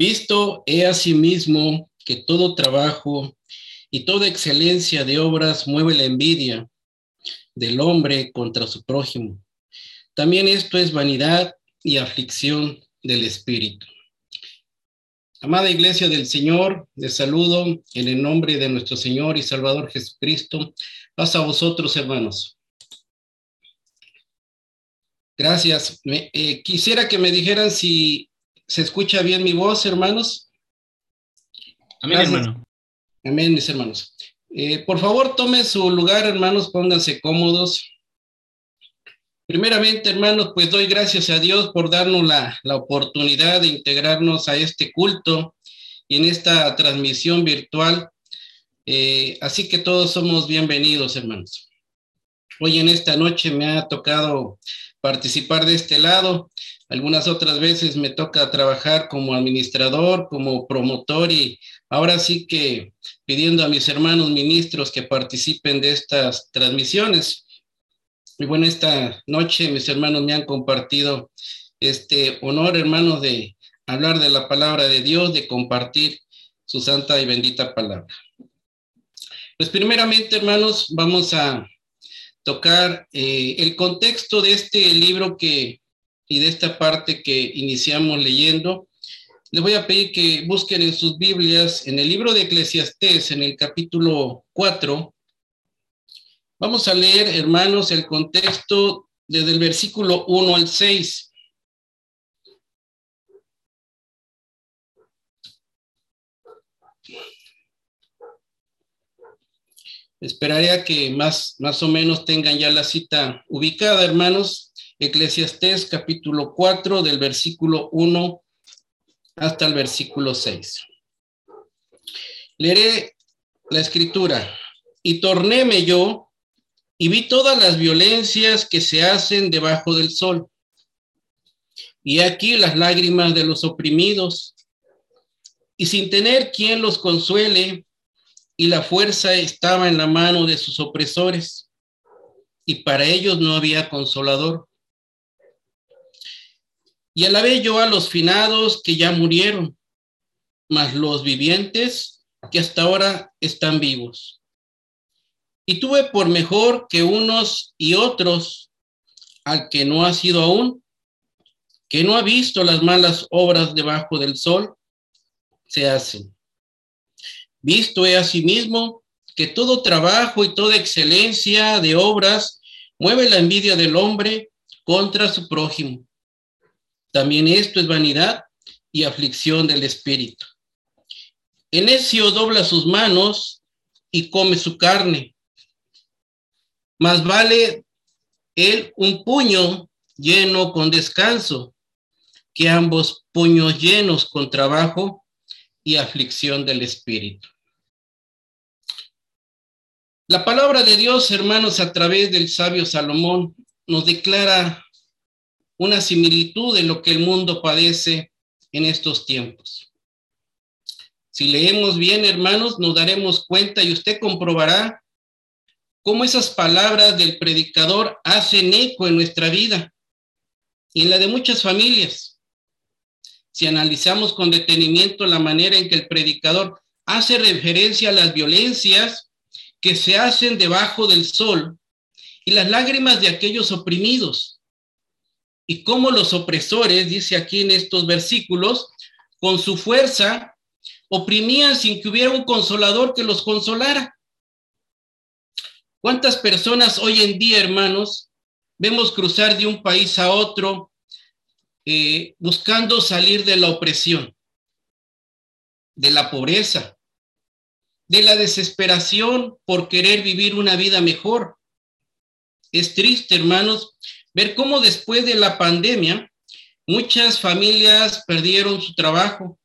Visto he asimismo que todo trabajo y toda excelencia de obras mueve la envidia del hombre contra su prójimo. También esto es vanidad y aflicción del espíritu. Amada Iglesia del Señor, les saludo en el nombre de nuestro Señor y Salvador Jesucristo. Pasa a vosotros, hermanos. Gracias. Eh, quisiera que me dijeran si se escucha bien mi voz, hermanos. Amén, hermano. Amén, mis hermanos. Eh, por favor, tomen su lugar, hermanos, pónganse cómodos. Primeramente, hermanos, pues doy gracias a Dios por darnos la, la, oportunidad de integrarnos a este culto y en esta transmisión virtual. Eh, así que todos somos bienvenidos, hermanos. Hoy en esta noche me ha tocado participar de este lado. Algunas otras veces me toca trabajar como administrador, como promotor y ahora sí que pidiendo a mis hermanos ministros que participen de estas transmisiones. Y bueno, esta noche mis hermanos me han compartido este honor, hermanos, de hablar de la palabra de Dios, de compartir su santa y bendita palabra. Pues primeramente, hermanos, vamos a tocar eh, el contexto de este libro que y de esta parte que iniciamos leyendo. Les voy a pedir que busquen en sus Biblias, en el libro de Eclesiastés, en el capítulo 4. Vamos a leer, hermanos, el contexto desde el versículo 1 al 6. Esperaré a que más, más o menos tengan ya la cita ubicada, hermanos. Eclesiastés capítulo 4 del versículo 1 hasta el versículo 6. Leeré la escritura. Y tornéme yo y vi todas las violencias que se hacen debajo del sol. Y aquí las lágrimas de los oprimidos. Y sin tener quien los consuele, y la fuerza estaba en la mano de sus opresores, y para ellos no había consolador. Y alabé yo a los finados que ya murieron, mas los vivientes que hasta ahora están vivos. Y tuve por mejor que unos y otros al que no ha sido aún, que no ha visto las malas obras debajo del sol, se hacen Visto he asimismo que todo trabajo y toda excelencia de obras mueve la envidia del hombre contra su prójimo. También esto es vanidad y aflicción del espíritu. El necio dobla sus manos y come su carne. Más vale él un puño lleno con descanso que ambos puños llenos con trabajo y aflicción del espíritu. La palabra de Dios, hermanos, a través del sabio Salomón, nos declara una similitud de lo que el mundo padece en estos tiempos. Si leemos bien, hermanos, nos daremos cuenta y usted comprobará cómo esas palabras del predicador hacen eco en nuestra vida y en la de muchas familias si analizamos con detenimiento la manera en que el predicador hace referencia a las violencias que se hacen debajo del sol y las lágrimas de aquellos oprimidos, y cómo los opresores, dice aquí en estos versículos, con su fuerza oprimían sin que hubiera un consolador que los consolara. ¿Cuántas personas hoy en día, hermanos, vemos cruzar de un país a otro eh, buscando salir de la opresión, de la pobreza, de la desesperación por querer vivir una vida mejor. Es triste, hermanos, ver cómo después de la pandemia muchas familias perdieron su trabajo,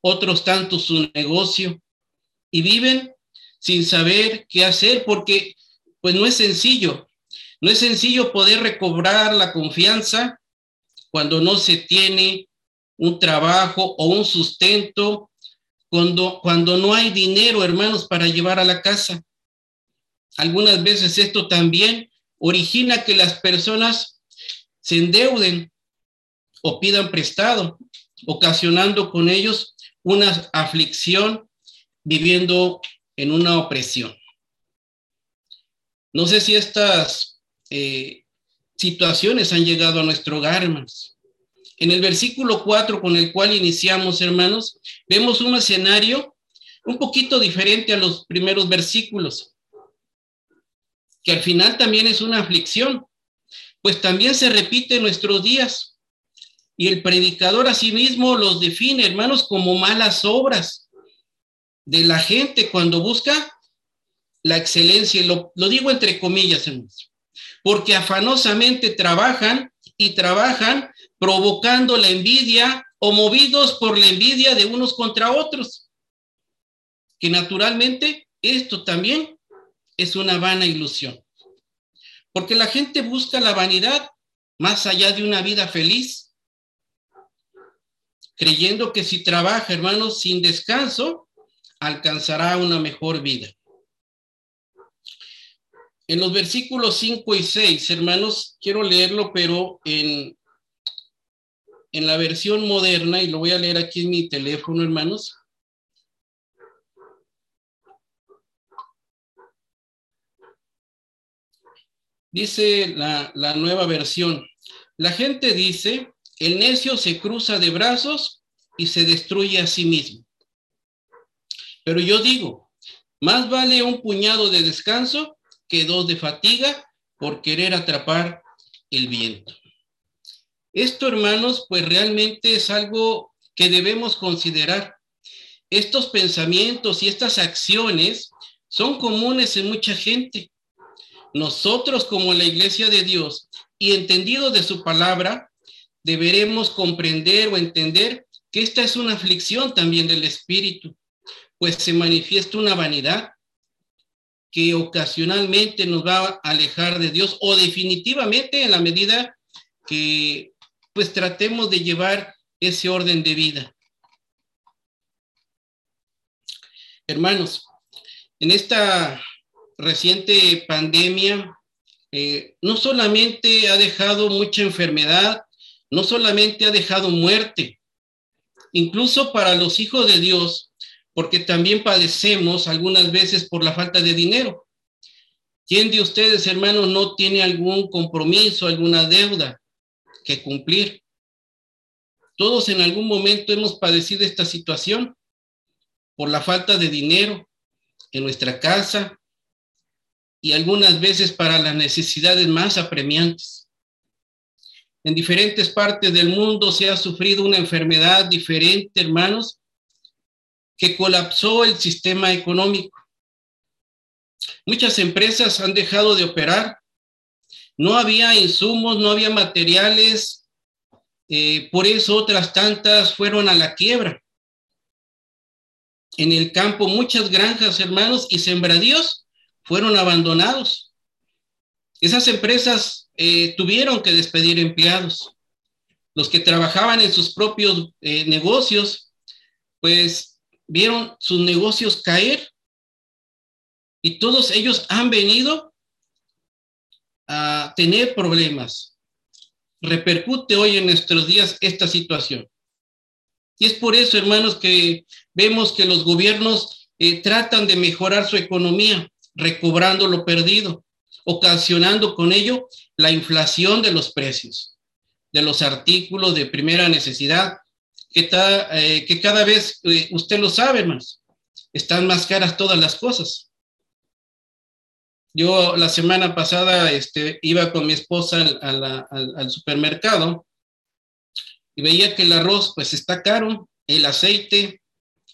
otros tanto su negocio y viven sin saber qué hacer porque pues no es sencillo. No es sencillo poder recobrar la confianza cuando no se tiene un trabajo o un sustento, cuando, cuando no hay dinero, hermanos, para llevar a la casa. Algunas veces esto también origina que las personas se endeuden o pidan prestado ocasionando con ellos una aflicción, viviendo en una opresión. No sé si estas eh, situaciones han llegado a nuestro hogar, hermanos. En el versículo 4 con el cual iniciamos, hermanos, vemos un escenario un poquito diferente a los primeros versículos, que al final también es una aflicción, pues también se repite en nuestros días. Y el predicador asimismo los define, hermanos, como malas obras de la gente cuando busca la excelencia. Lo, lo digo entre comillas, hermanos, porque afanosamente trabajan y trabajan provocando la envidia o movidos por la envidia de unos contra otros. Que naturalmente esto también es una vana ilusión. Porque la gente busca la vanidad más allá de una vida feliz, creyendo que si trabaja, hermanos, sin descanso, alcanzará una mejor vida. En los versículos 5 y 6, hermanos, quiero leerlo, pero en, en la versión moderna, y lo voy a leer aquí en mi teléfono, hermanos. Dice la, nueva versión, la gente dice, el necio se cruza de brazos y se destruye a sí mismo. Pero yo digo, más vale un puñado de descanso que dos de fatiga por querer atrapar el viento. Esto, hermanos, pues realmente es algo que debemos considerar. Estos pensamientos y estas acciones son comunes en mucha gente. Nosotros como la iglesia de Dios y entendido de su palabra, deberemos comprender o entender que esta es una aflicción también del espíritu, pues se manifiesta una vanidad que ocasionalmente nos va a alejar de Dios o definitivamente en la medida que pues tratemos de llevar ese orden de vida. Hermanos, en esta reciente pandemia, eh, no solamente ha dejado mucha enfermedad, no solamente ha dejado muerte, incluso para los hijos de Dios, porque también padecemos algunas veces por la falta de dinero. ¿Quién de ustedes, hermanos, no tiene algún compromiso, alguna deuda que cumplir? Todos en algún momento hemos padecido esta situación por la falta de dinero en nuestra casa, y algunas veces para las necesidades más apremiantes. En diferentes partes del mundo se ha sufrido una enfermedad diferente, hermanos, que colapsó el sistema económico. Muchas empresas han dejado de operar. No había insumos, no había materiales. Eh, por eso otras tantas fueron a la quiebra. En el campo muchas granjas, hermanos, y sembradíos fueron abandonados. Esas empresas eh, tuvieron que despedir empleados. Los que trabajaban en sus propios eh, negocios, pues vieron sus negocios caer y todos ellos han venido a tener problemas. Repercute hoy en nuestros días esta situación. Y es por eso, hermanos, que vemos que los gobiernos eh, tratan de mejorar su economía, recobrando lo perdido, ocasionando con ello la inflación de los precios de los artículos de primera necesidad, que, eh, que cada vez, eh, usted lo sabe, más, están más caras todas las cosas. Yo la semana pasada este, iba con mi esposa al, al supermercado y veía que el arroz pues está caro, el aceite,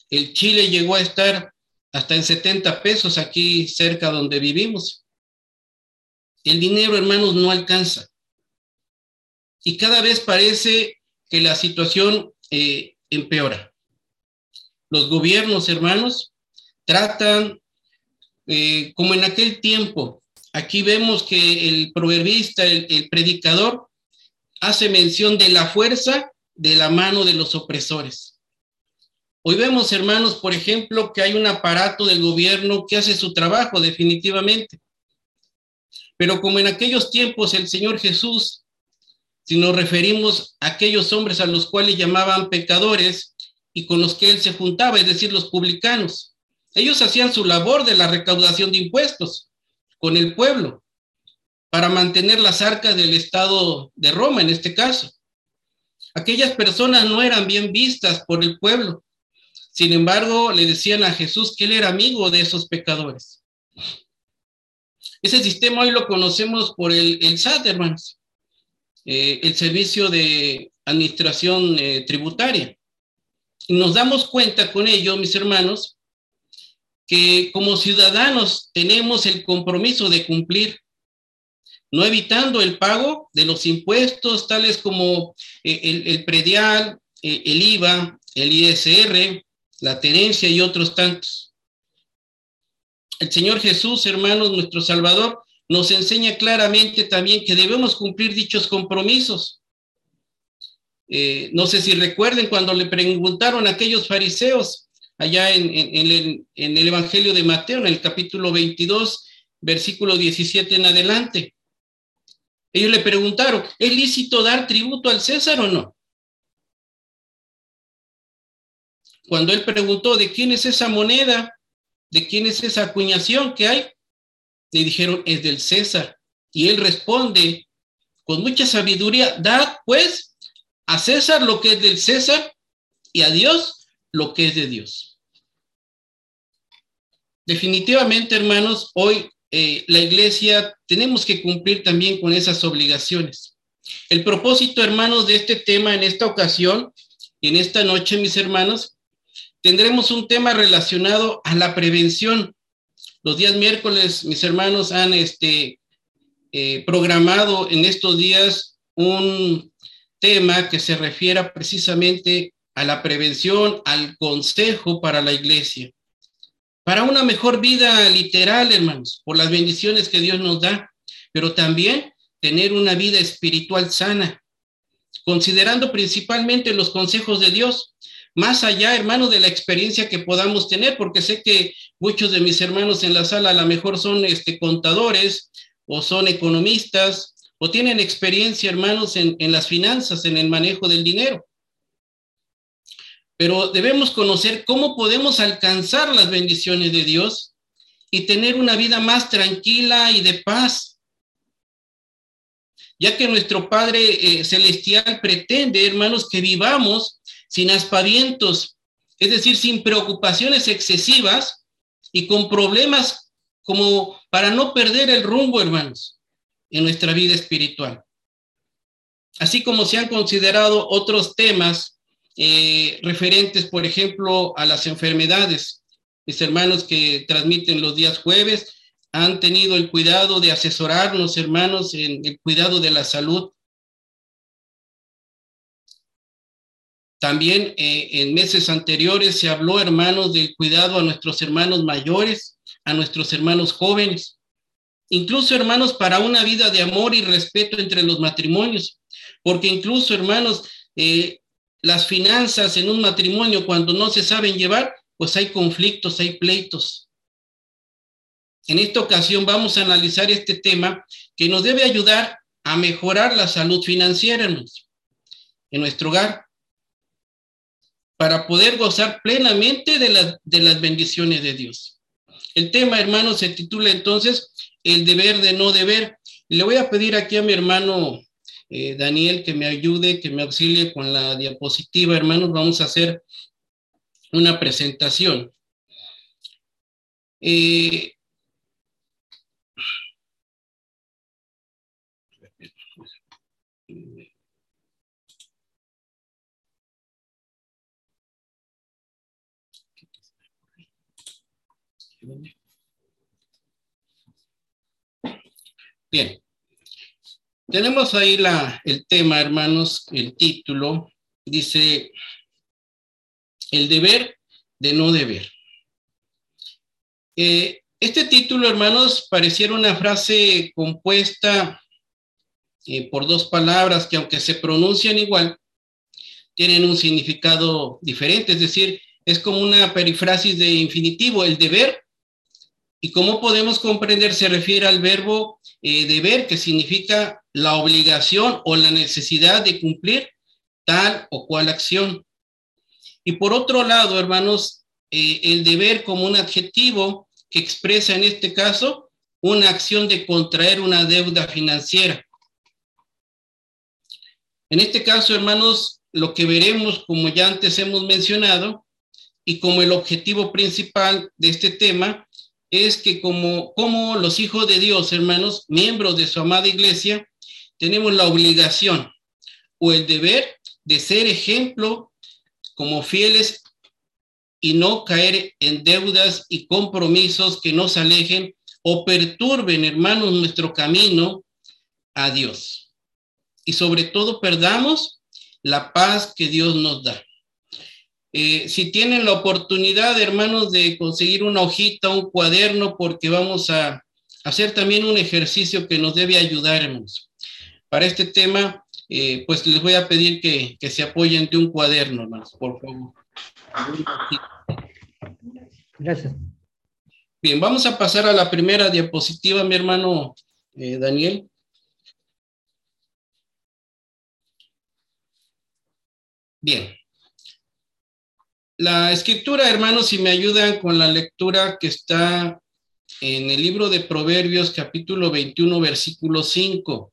el chile llegó a estar hasta en 70 pesos aquí cerca donde vivimos. El dinero, hermanos, no alcanza. Y cada vez parece que la situación eh, empeora. Los gobiernos, hermanos, tratan, eh, como en aquel tiempo, aquí vemos que el proverbista, el predicador, hace mención de la fuerza de la mano de los opresores. Hoy vemos, hermanos, por ejemplo, que hay un aparato del gobierno que hace su trabajo definitivamente. Pero como en aquellos tiempos el Señor Jesús si nos referimos a aquellos hombres a los cuales llamaban pecadores y con los que él se juntaba, es decir, los publicanos. Ellos hacían su labor de la recaudación de impuestos con el pueblo para mantener las arcas del Estado de Roma en este caso. Aquellas personas no eran bien vistas por el pueblo. Sin embargo, le decían a Jesús que él era amigo de esos pecadores. Ese sistema hoy lo conocemos por el, el SAT, hermanos, eh, el Servicio de Administración eh, Tributaria. Y nos damos cuenta con ello, mis hermanos, que como ciudadanos tenemos el compromiso de cumplir, no evitando el pago de los impuestos tales como eh, el, predial, el IVA, el ISR, la tenencia y otros tantos. El Señor Jesús, hermanos, nuestro Salvador, nos enseña claramente también que debemos cumplir dichos compromisos. Eh, no sé si recuerden cuando le preguntaron a aquellos fariseos allá en, el, en, el, Evangelio de Mateo, en el capítulo 22, versículo 17 en adelante. Ellos le preguntaron, ¿es lícito dar tributo al César o no? Cuando él preguntó, ¿de quién es esa moneda? ¿de quién es esa acuñación que hay? Le dijeron, es del César. Y él responde con mucha sabiduría, dad pues a César lo que es del César y a Dios lo que es de Dios. Definitivamente, hermanos, hoy eh, la iglesia tenemos que cumplir también con esas obligaciones. El propósito, hermanos, de este tema en esta ocasión, en esta noche, mis hermanos, tendremos un tema relacionado a la prevención. Los días miércoles, mis hermanos han este, eh, programado en estos días un tema que se refiera precisamente a la prevención, al consejo para la iglesia, para una mejor vida literal, hermanos, por las bendiciones que Dios nos da, pero también tener una vida espiritual sana, considerando principalmente los consejos de Dios, más allá, hermano, de la experiencia que podamos tener, porque sé que muchos de mis hermanos en la sala a lo mejor son este, contadores o son economistas o tienen experiencia, hermanos, en, las finanzas, en el manejo del dinero. Pero debemos conocer cómo podemos alcanzar las bendiciones de Dios y tener una vida más tranquila y de paz. Ya que nuestro Padre eh, Celestial pretende, hermanos, que vivamos sin aspavientos, es decir, sin preocupaciones excesivas y con problemas como para no perder el rumbo, hermanos, en nuestra vida espiritual. Así como se han considerado otros temas eh, referentes, por ejemplo, a las enfermedades. Mis hermanos que transmiten los días jueves han tenido el cuidado de asesorarnos, hermanos, en el cuidado de la salud También eh, en meses anteriores se habló, hermanos, del cuidado a nuestros hermanos mayores, a nuestros hermanos jóvenes, incluso, hermanos, para una vida de amor y respeto entre los matrimonios, porque incluso, hermanos, eh, las finanzas en un matrimonio, cuando no se saben llevar, pues hay conflictos, hay pleitos. En esta ocasión vamos a analizar este tema que nos debe ayudar a mejorar la salud financiera en nuestro hogar para poder gozar plenamente de, de las bendiciones de Dios. El tema, hermano, se titula entonces El deber de no deber. le voy a pedir aquí a mi hermano eh, Daniel que me ayude, que me auxilie con la diapositiva, hermanos. Vamos a hacer una presentación. Eh, Bien. Tenemos ahí la, el tema, hermanos, el título. Dice, el deber de no deber. Eh, este título, hermanos, pareciera una frase compuesta eh, por dos palabras que aunque se pronuncian igual, tienen un significado diferente, es decir, es como una perifrasis de infinitivo, el deber Y como podemos comprender, se refiere al verbo eh, deber, que significa la obligación o la necesidad de cumplir tal o cual acción. Y por otro lado, hermanos, eh, el deber como un adjetivo que expresa en este caso una acción de contraer una deuda financiera. En este caso, hermanos, lo que veremos, como ya antes hemos mencionado, y como el objetivo principal de este tema, es que como, los hijos de Dios, hermanos, miembros de su amada iglesia, tenemos la obligación o el deber de ser ejemplo como fieles y no caer en deudas y compromisos que nos alejen o perturben, hermanos, nuestro camino a Dios. Y sobre todo perdamos la paz que Dios nos da. Eh, si tienen la oportunidad, hermanos, de conseguir una hojita, un cuaderno, porque vamos a hacer también un ejercicio que nos debe ayudar, hermanos. Para este tema, eh, pues les voy a pedir que, se apoyen de un cuaderno, hermanos, por favor. Gracias. Bien, vamos a pasar a la primera diapositiva, mi hermano eh, Daniel. Bien, la escritura, hermanos, si me ayudan con la lectura que está en el libro de Proverbios, capítulo 21, versículo 5.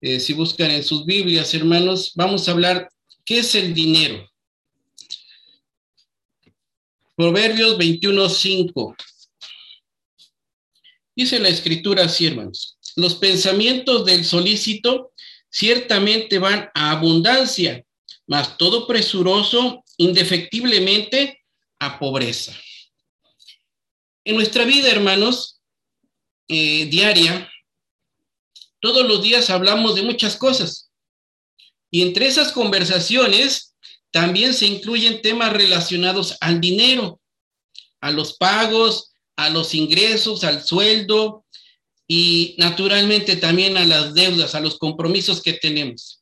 Eh, si buscan en sus Biblias, hermanos, vamos a hablar qué es el dinero. Proverbios 21, 5. Dice la escritura así, hermanos. Los pensamientos del solícito ciertamente van a abundancia, mas todo presuroso indefectiblemente a pobreza. En nuestra vida, hermanos, eh, diaria, todos los días hablamos de muchas cosas. Y entre esas conversaciones también se incluyen temas relacionados al dinero, a los pagos, a los ingresos, al sueldo y naturalmente también a las deudas, a los compromisos que tenemos.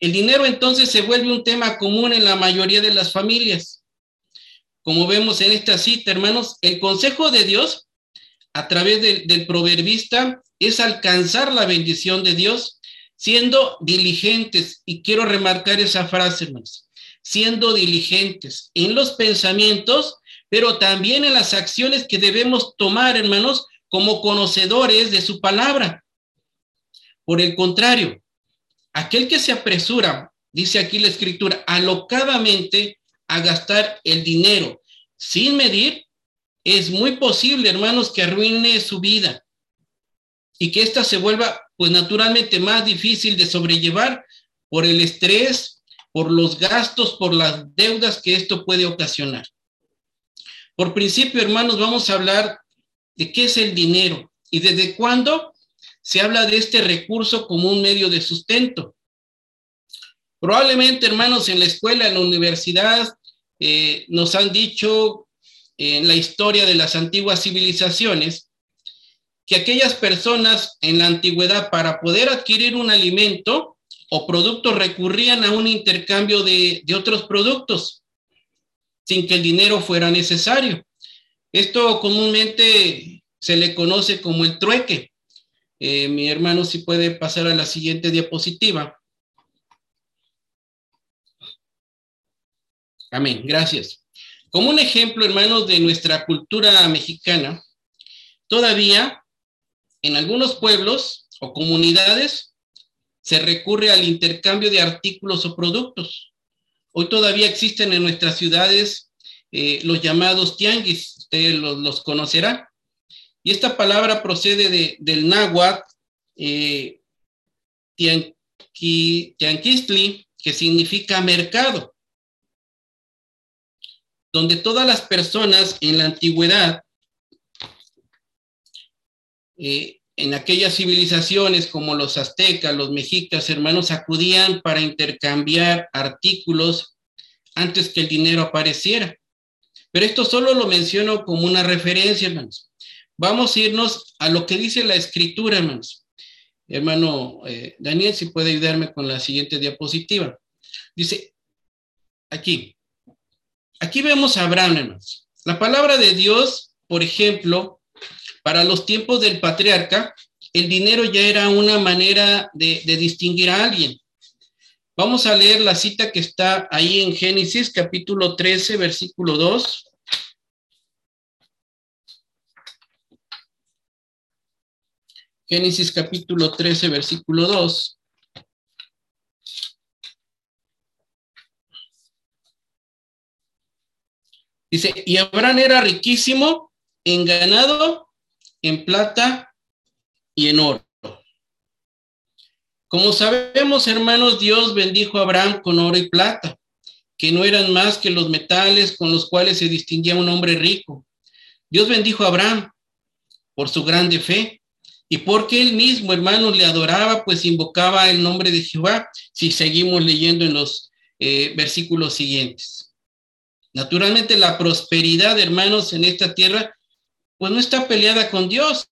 El dinero entonces se vuelve un tema común en la mayoría de las familias. Como vemos en esta cita, hermanos, el consejo de Dios a través del proverbista es alcanzar la bendición de Dios siendo diligentes. Y quiero remarcar esa frase, hermanos, siendo diligentes en los pensamientos, pero también en las acciones que debemos tomar, hermanos, como conocedores de su palabra. Por el contrario, Aquel que se apresura, dice aquí la escritura, alocadamente a gastar el dinero sin medir, es muy posible, hermanos, que arruine su vida y que ésta se vuelva, pues naturalmente, más difícil de sobrellevar por el estrés, por los gastos, por las deudas que esto puede ocasionar. Por principio, hermanos, vamos a hablar de qué es el dinero y desde cuándo se habla de este recurso como un medio de sustento. Probablemente, hermanos, en la escuela, en la universidad, eh, nos han dicho en la historia de las antiguas civilizaciones que aquellas personas en la antigüedad para poder adquirir un alimento o producto recurrían a un intercambio de, otros productos sin que el dinero fuera necesario. Esto comúnmente se le conoce como el trueque. Eh, mi hermano, si puede pasar a la siguiente diapositiva. Amén, gracias. Como un ejemplo, hermanos, de nuestra cultura mexicana, todavía en algunos pueblos o comunidades se recurre al intercambio de artículos o productos. Hoy todavía existen en nuestras ciudades eh, los llamados tianguis, usted los, conocerá. Y esta palabra procede del náhuatl eh, tianquistli, que significa mercado, donde todas las personas en la antigüedad, eh, en aquellas civilizaciones como los aztecas, los mexicas, hermanos, acudían para intercambiar artículos antes que el dinero apareciera. Pero esto solo lo menciono como una referencia, hermanos. Vamos a irnos a lo que dice la escritura, hermanos. Hermano eh, Daniel, si puede ayudarme con la siguiente diapositiva. Dice, aquí, aquí vemos a Abraham, hermanos. La palabra de Dios, por ejemplo, Para los tiempos del patriarca, el dinero ya era una manera de, de distinguir a alguien. Vamos a leer la cita que está ahí en Génesis capítulo 13, versículo 2. Génesis capítulo 13, versículo 2. Dice, y Abraham era riquísimo en ganado, en plata y en oro. Como sabemos, hermanos, Dios bendijo a Abraham con oro y plata, que no eran más que los metales con los cuales se distinguía un hombre rico. Dios bendijo a Abraham por su grande fe y porque él mismo, hermanos, le adoraba, pues invocaba el nombre de Jehová, si seguimos leyendo en los eh, versículos siguientes. Naturalmente, la prosperidad, hermanos, en esta tierra, pues no está peleada con Dios.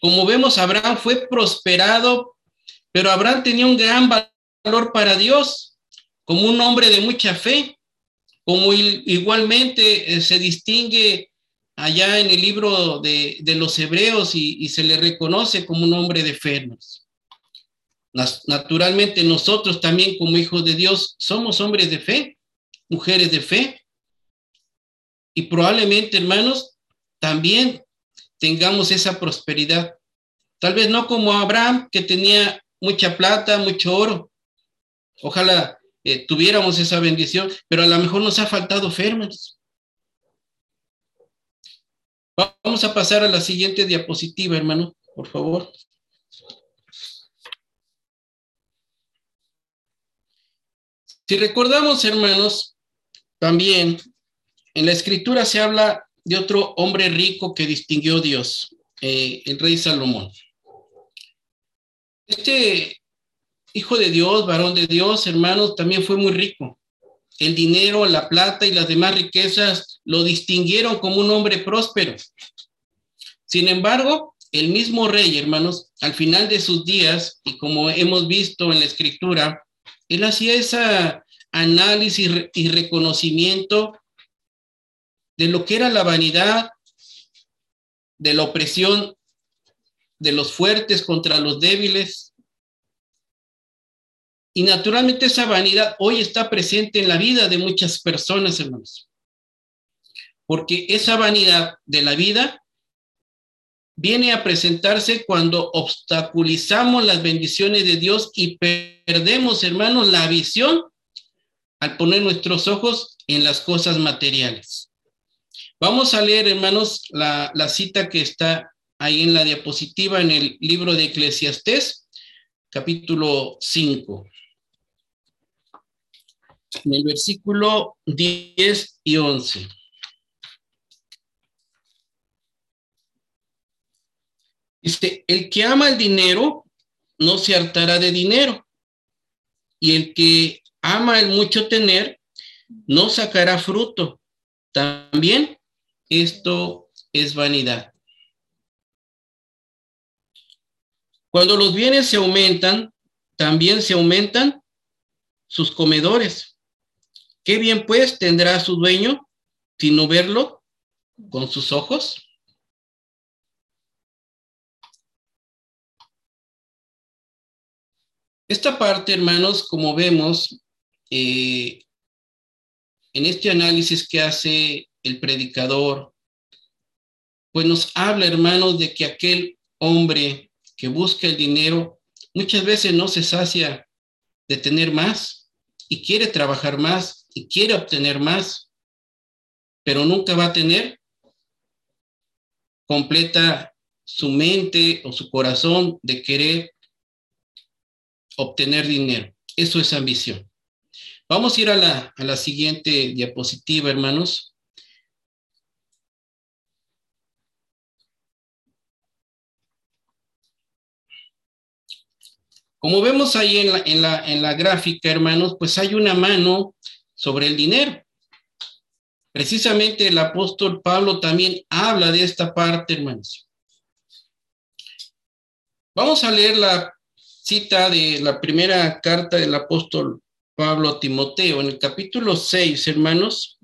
Como vemos, Abraham fue prosperado pero Abraham tenía un gran valor para Dios, como un hombre de mucha fe, como igualmente eh, se distingue allá en el libro de, los hebreos y, se le reconoce como un hombre de fe. Naturalmente nosotros también como hijos de Dios somos hombres de fe, mujeres de fe. Y probablemente, hermanos, también tengamos esa prosperidad. Tal vez no como Abraham, que tenía mucha plata, mucho oro. Ojalá eh, tuviéramos esa bendición, pero a lo mejor nos ha faltado fe, Vamos a pasar a la siguiente diapositiva, hermano, por favor. Si recordamos, hermanos, también en la escritura se habla de otro hombre rico que distinguió Dios, eh, el rey Salomón. Este hijo de Dios, varón de Dios, hermanos, también fue muy rico. El dinero, la plata y las demás riquezas lo distinguieron como un hombre próspero. Sin embargo, el mismo rey, hermanos, al final de sus días, y como hemos visto en la escritura, él hacía ese análisis y reconocimiento de lo que era la vanidad, de la opresión de los fuertes contra los débiles. Y naturalmente esa vanidad hoy está presente en la vida de muchas personas, hermanos. Porque esa vanidad de la vida viene a presentarse cuando obstaculizamos las bendiciones de Dios y perdemos, hermanos, la visión al poner nuestros ojos en las cosas materiales. Vamos a leer, hermanos, la, la cita que está ahí en la diapositiva en el libro de Eclesiastés, capítulo 5. En el versículo 10 y 11. Dice, el que ama el dinero no se hartará de dinero, y el que ama el mucho tener no sacará fruto. También esto es vanidad. Cuando los bienes se aumentan, también se aumentan sus comedores. ¿Qué bien pues tendrá su dueño sin no verlo con sus ojos? Esta parte, hermanos, como vemos eh, en este análisis que hace el predicador, pues nos habla, hermanos, de que aquel hombre que busca el dinero muchas veces no se sacia de tener más y quiere trabajar más y quiere obtener más, pero nunca va a tener completa su mente o su corazón de querer obtener dinero. Eso es ambición. Vamos a ir a la, a la siguiente diapositiva, hermanos. Como vemos ahí en la, en la, en la gráfica, hermanos, pues hay una mano sobre el dinero. Precisamente el apóstol Pablo también habla de esta parte, hermanos. Vamos a leer la cita de la primera carta del apóstol Pablo a Timoteo en el capítulo 6, hermanos.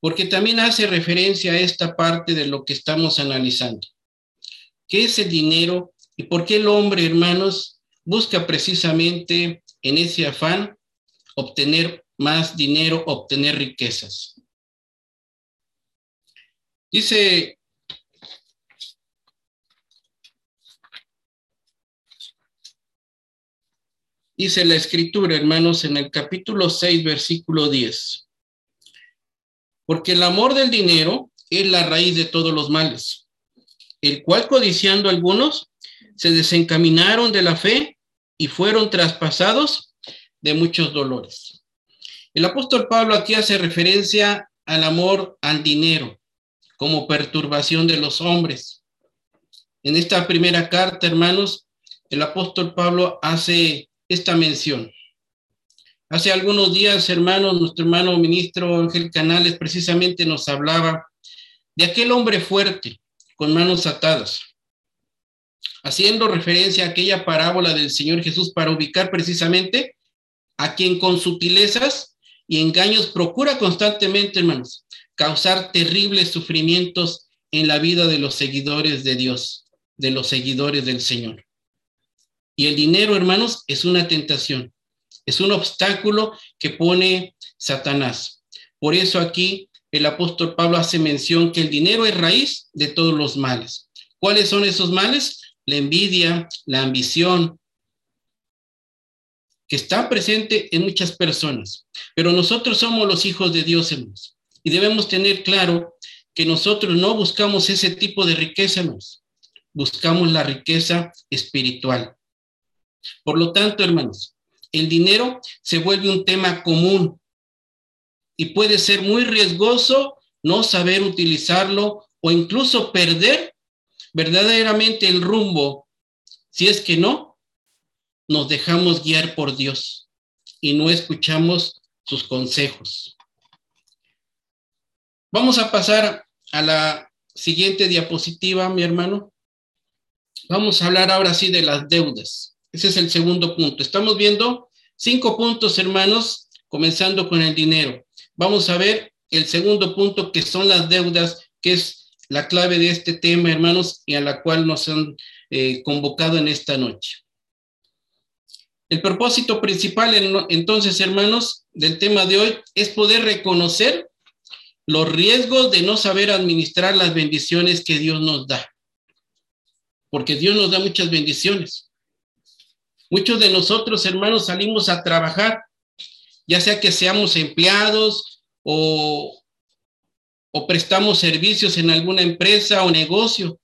porque también hace referencia a esta parte de lo que estamos analizando. ¿Qué es el dinero y por qué el hombre, hermanos, busca precisamente en ese afán obtener más dinero, obtener riquezas? Dice Dice la escritura, hermanos, en el capítulo 6, versículo 10. Porque el amor del dinero es la raíz de todos los males, el cual codiciando algunos se desencaminaron de la fe y fueron traspasados de muchos dolores. El apóstol Pablo aquí hace referencia al amor al dinero como perturbación de los hombres. En esta primera carta, hermanos, el apóstol Pablo hace esta mención. Hace algunos días, hermanos, nuestro hermano ministro Ángel Canales precisamente nos hablaba de aquel hombre fuerte con manos atadas, haciendo referencia a aquella parábola del Señor Jesús para ubicar precisamente a quien con sutilezas y engaños procura constantemente, hermanos, causar terribles sufrimientos en la vida de los seguidores de Dios, de los seguidores del Señor. Y el dinero, hermanos, es una tentación, es un obstáculo que pone Satanás. Por eso aquí el apóstol Pablo hace mención que el dinero es raíz de todos los males. ¿Cuáles son esos males? La envidia, la ambición, que está presente en muchas personas. Pero nosotros somos los hijos de Dios, hermanos. Y debemos tener claro que nosotros no buscamos ese tipo de riqueza, hermanos. Buscamos la riqueza espiritual. Por lo tanto, hermanos, el dinero se vuelve un tema común y puede ser muy riesgoso no saber utilizarlo o incluso perder verdaderamente el rumbo si es que no nos dejamos guiar por Dios y no escuchamos sus consejos. Vamos a pasar a la siguiente diapositiva, mi hermano. Vamos a hablar ahora sí de las deudas. Ese es el segundo punto. Estamos viendo cinco puntos, hermanos, comenzando con el dinero. Vamos a ver el segundo punto, que son las deudas, que es la clave de este tema, hermanos, y a la cual nos han eh, convocado en esta noche. El propósito principal, entonces, hermanos, del tema de hoy es poder reconocer los riesgos de no saber administrar las bendiciones que Dios nos da. Porque Dios nos da muchas bendiciones. Muchos de nosotros, hermanos, salimos a trabajar, ya sea que seamos empleados o, o prestamos servicios en alguna empresa o negocio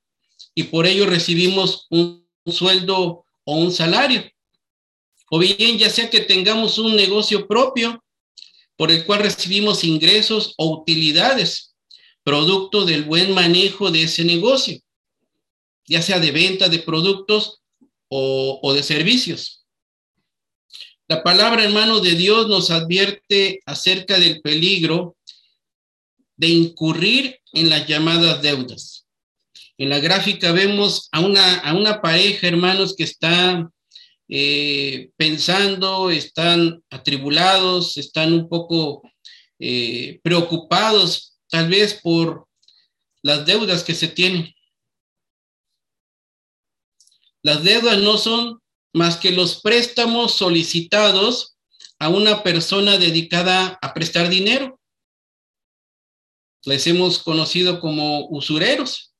y por ello recibimos un, sueldo o un salario. O bien, ya sea que tengamos un negocio propio por el cual recibimos ingresos o utilidades, producto del buen manejo de ese negocio, ya sea de venta de productos o, de servicios. La palabra, hermano de Dios, nos advierte acerca del peligro de incurrir en las llamadas deudas. En la gráfica vemos a una, a una pareja, hermanos, que está eh, pensando, están atribulados, están un poco eh, preocupados tal vez por las deudas que se tienen. Las deudas no son más que los préstamos solicitados a una persona dedicada a prestar dinero. Les hemos conocido como usureros.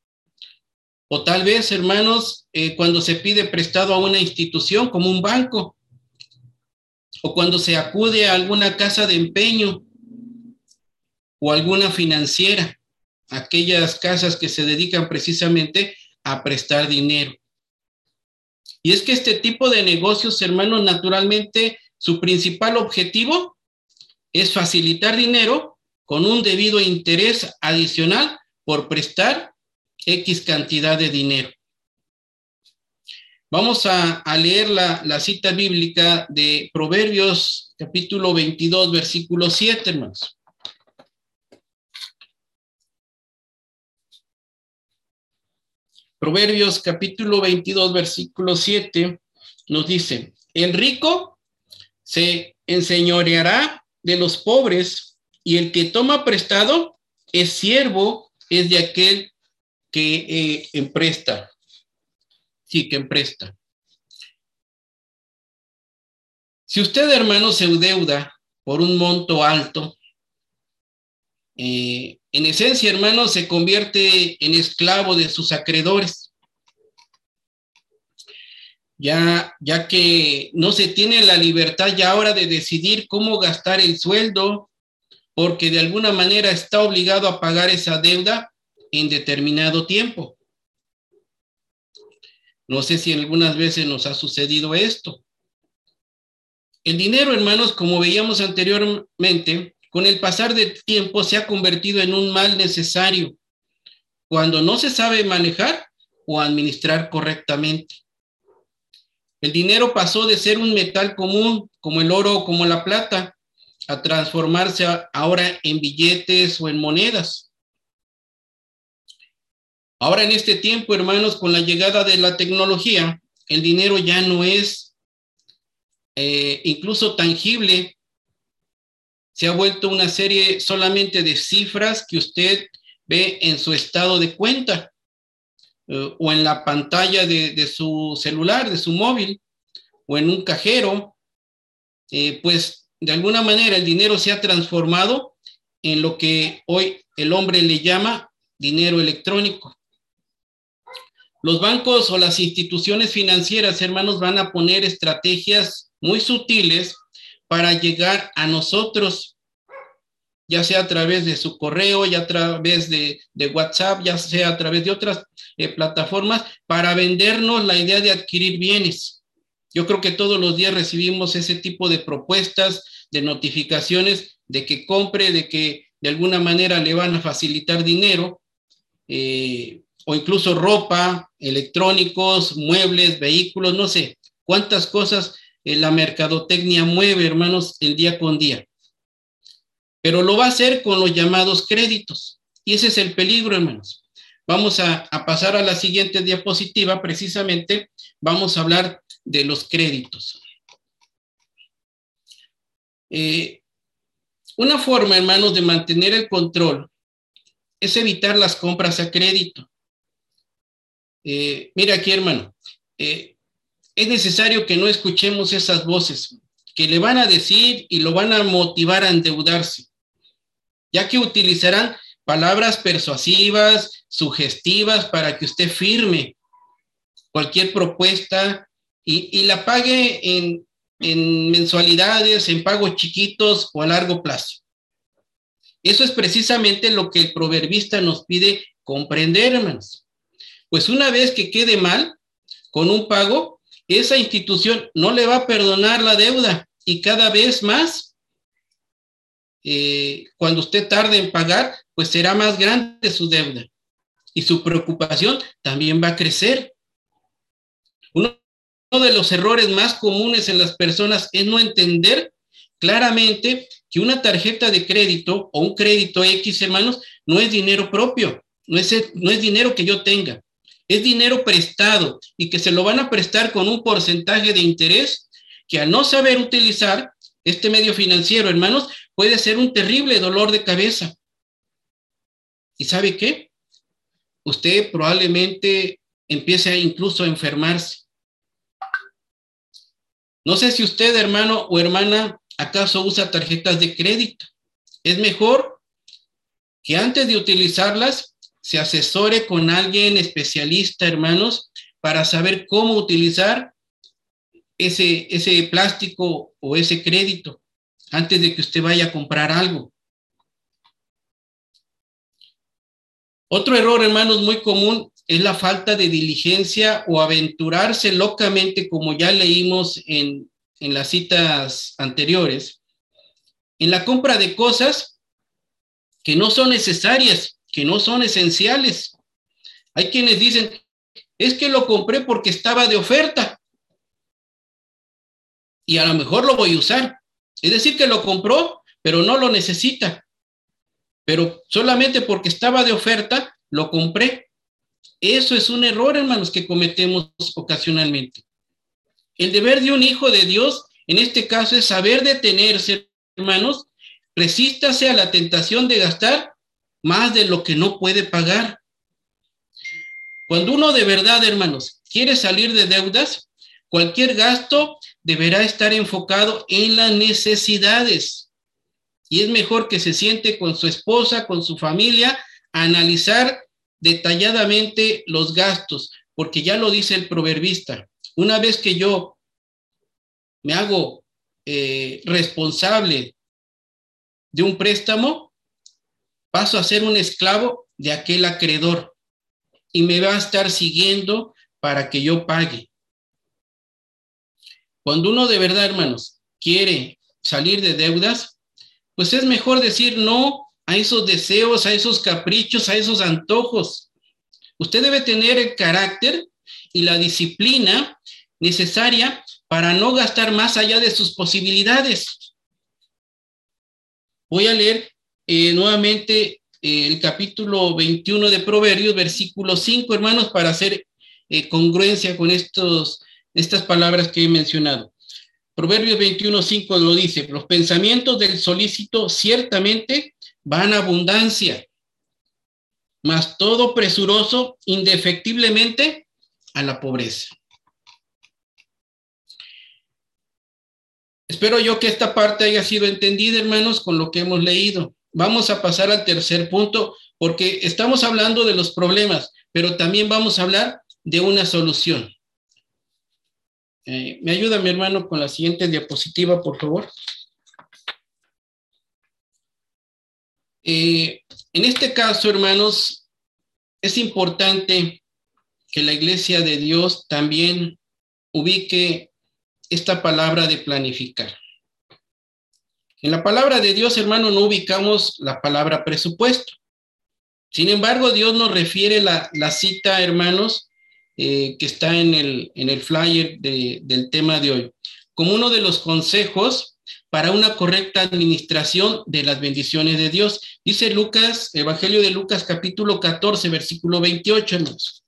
O tal vez, hermanos, eh, cuando se pide prestado a una institución como un banco, o cuando se acude a alguna casa de empeño o alguna financiera, aquellas casas que se dedican precisamente a prestar dinero. Y es que este tipo de negocios, hermanos, naturalmente su principal objetivo es facilitar dinero con un debido interés adicional por prestar X cantidad de dinero. Vamos a, leer la, la, cita bíblica de Proverbios capítulo 22, versículo 7, hermanos. Proverbios capítulo 22, versículo 7 nos dice, el rico se enseñoreará de los pobres y el que toma prestado es siervo, es de aquel que eh, empresta. Sí, que empresta. Si usted, hermano, se endeuda por un monto alto, eh, en esencia, hermano, se convierte en esclavo de sus acreedores. Ya, ya que no se tiene la libertad ya ahora de decidir cómo gastar el sueldo, porque de alguna manera está obligado a pagar esa deuda en determinado tiempo. No sé si algunas veces nos ha sucedido esto. El dinero, hermanos, como veíamos anteriormente, con el pasar del tiempo se ha convertido en un mal necesario cuando no se sabe manejar o administrar correctamente. El dinero pasó de ser un metal común como el oro o como la plata a transformarse ahora en billetes o en monedas. Ahora en este tiempo, hermanos, con la llegada de la tecnología, el dinero ya no es eh, incluso tangible se ha vuelto una serie solamente de cifras que usted ve en su estado de cuenta eh, o en la pantalla de, su celular, de su móvil o en un cajero, eh, pues de alguna manera el dinero se ha transformado en lo que hoy el hombre le llama dinero electrónico. Los bancos o las instituciones financieras, hermanos, van a poner estrategias muy sutiles para llegar a nosotros, ya sea a través de su correo, ya a través de, WhatsApp, ya sea a través de otras eh, plataformas, para vendernos la idea de adquirir bienes. Yo creo que todos los días recibimos ese tipo de propuestas, de notificaciones de que compre, de que de alguna manera le van a facilitar dinero, eh, o incluso ropa, electrónicos, muebles, vehículos, no sé cuántas cosas eh, la mercadotecnia mueve, hermanos, el día con día. Pero lo va a hacer con los llamados créditos. Y ese es el peligro, hermanos. Vamos a, pasar a la siguiente diapositiva, precisamente vamos a hablar de los créditos. Eh, una forma, hermanos, de mantener el control es evitar las compras a crédito. Eh, mira aquí, hermano, es necesario que no escuchemos esas voces que le van a decir y lo van a motivar a endeudarse, ya que utilizarán palabras persuasivas, sugestivas, para que usted firme cualquier propuesta y, la pague en, en mensualidades, en pagos chiquitos o a largo plazo. Eso es precisamente lo que el proverbista nos pide comprender, hermanos. Pues una vez que quede mal con un pago, esa institución no le va a perdonar la deuda y cada vez más, eh, cuando usted tarde en pagar, pues será más grande su deuda y su preocupación también va a crecer. Uno de los errores más comunes en las personas es no entender claramente que una tarjeta de crédito o un crédito X, hermanos, no es dinero propio, no es, no es dinero que yo tenga es dinero prestado y que se lo van a prestar con un porcentaje de interés que al no saber utilizar este medio financiero, hermanos, puede ser un terrible dolor de cabeza. ¿Y sabe qué? Usted probablemente empiece incluso a enfermarse. No sé si usted, hermano o hermana, acaso usa tarjetas de crédito. Es mejor que antes de utilizarlas se asesore con alguien especialista, hermanos, para saber cómo utilizar ese, ese plástico o ese crédito antes de que usted vaya a comprar algo. Otro error, hermanos, muy común es la falta de diligencia o aventurarse locamente, como ya leímos en, en las citas anteriores, en la compra de cosas que no son necesarias que no son esenciales. Hay quienes dicen, es que lo compré porque estaba de oferta y a lo mejor lo voy a usar. Es decir, que lo compró, pero no lo necesita. Pero solamente porque estaba de oferta, lo compré. Eso es un error, hermanos, que cometemos ocasionalmente. El deber de un hijo de Dios, en este caso, es saber detenerse, hermanos, resístase a la tentación de gastar más de lo que no puede pagar. Cuando uno de verdad, hermanos, quiere salir de deudas, cualquier gasto deberá estar enfocado en las necesidades. Y es mejor que se siente con su esposa, con su familia, analizar detalladamente los gastos, porque ya lo dice el proverbista. Una vez que yo me hago eh, responsable de un préstamo, paso a ser un esclavo de aquel acreedor y me va a estar siguiendo para que yo pague. Cuando uno de verdad, hermanos, quiere salir de deudas, pues es mejor decir no a esos deseos, a esos caprichos, a esos antojos. Usted debe tener el carácter y la disciplina necesaria para no gastar más allá de sus posibilidades. Voy a leer eh, nuevamente eh, el capítulo 21 de Proverbios, versículo 5, hermanos, para hacer eh, congruencia con estos, estas palabras que he mencionado. Proverbios 21, 5 lo dice, los pensamientos del solícito ciertamente van a abundancia, mas todo presuroso indefectiblemente a la pobreza. Espero yo que esta parte haya sido entendida, hermanos, con lo que hemos leído. Vamos a pasar al tercer punto, porque estamos hablando de los problemas, pero también vamos a hablar de una solución. Eh, ¿Me ayuda mi hermano con la siguiente diapositiva, por favor? Eh, en este caso, hermanos, es importante que la iglesia de Dios también ubique esta palabra de planificar. En la palabra de Dios, hermano, no ubicamos la palabra presupuesto. Sin embargo, Dios nos refiere la, cita, hermanos, eh, que está en el, en el flyer del tema de hoy, como uno de los consejos para una correcta administración de las bendiciones de Dios. Dice Lucas, Evangelio de Lucas capítulo 14, versículo 28, hermanos.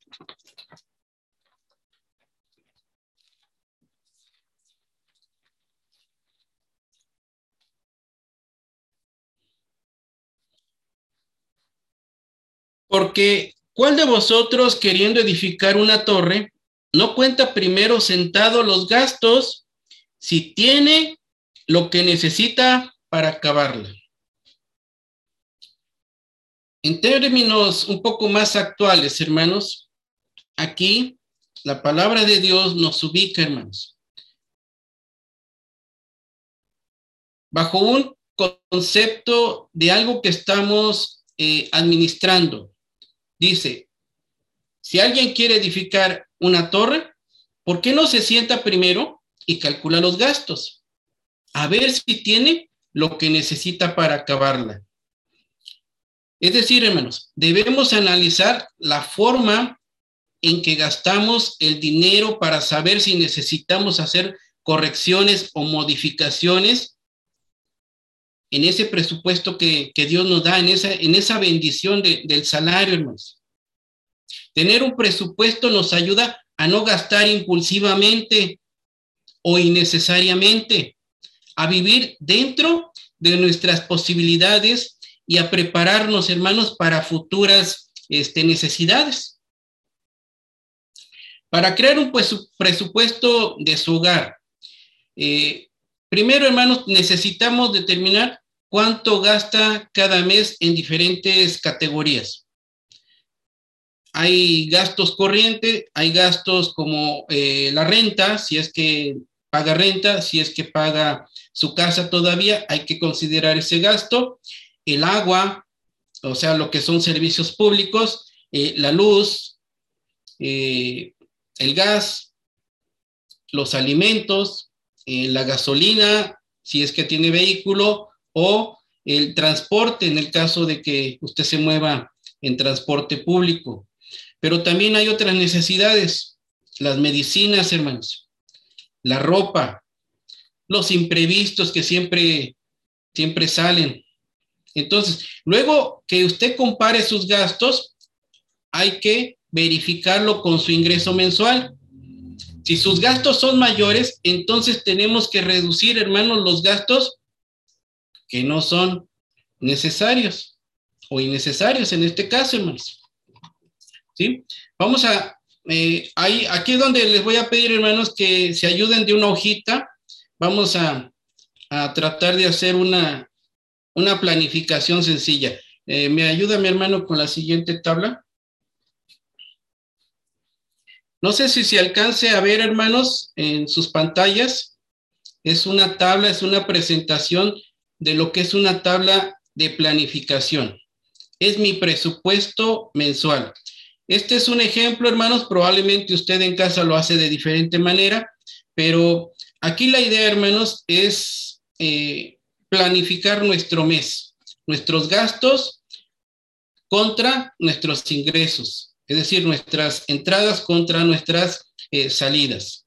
Porque, ¿cuál de vosotros queriendo edificar una torre no cuenta primero sentado los gastos si tiene lo que necesita para acabarla? En términos un poco más actuales, hermanos, aquí la palabra de Dios nos ubica, hermanos, bajo un concepto de algo que estamos eh, administrando. Dice, si alguien quiere edificar una torre, ¿por qué no se sienta primero y calcula los gastos? A ver si tiene lo que necesita para acabarla. Es decir, hermanos, debemos analizar la forma en que gastamos el dinero para saber si necesitamos hacer correcciones o modificaciones en ese presupuesto que, Dios nos da, en esa, en esa bendición del salario, hermanos. Tener un presupuesto nos ayuda a no gastar impulsivamente o innecesariamente, a vivir dentro de nuestras posibilidades y a prepararnos, hermanos, para futuras este, necesidades. Para crear un presupuesto de su hogar, eh, primero, hermanos, necesitamos determinar cuánto gasta cada mes en diferentes categorías. Hay gastos corrientes, hay gastos como eh, la renta, si es que paga renta, si es que paga su casa todavía, hay que considerar ese gasto. El agua, o sea, lo que son servicios públicos, eh, la luz, eh, el gas, los alimentos, la gasolina, si es que tiene vehículo, o el transporte en el caso de que usted se mueva en transporte público. Pero también hay otras necesidades, las medicinas, hermanos, la ropa, los imprevistos que siempre, siempre salen. Entonces, luego que usted compare sus gastos, hay que verificarlo con su ingreso mensual. Si sus gastos son mayores, entonces tenemos que reducir, hermanos, los gastos que no son necesarios o innecesarios en este caso, hermanos. ¿Sí? Vamos a, eh, ahí, aquí es donde les voy a pedir, hermanos, que se ayuden de una hojita. Vamos a, tratar de hacer una, una planificación sencilla. Eh, ¿Me ayuda mi hermano con la siguiente tabla? No sé si se alcance a ver, hermanos, en sus pantallas. Es una tabla, es una presentación de lo que es una tabla de planificación. Es mi presupuesto mensual. Este es un ejemplo, hermanos. Probablemente usted en casa lo hace de diferente manera, pero aquí la idea, hermanos, es eh, planificar nuestro mes, nuestros gastos contra nuestros ingresos es decir, nuestras entradas contra nuestras eh, salidas.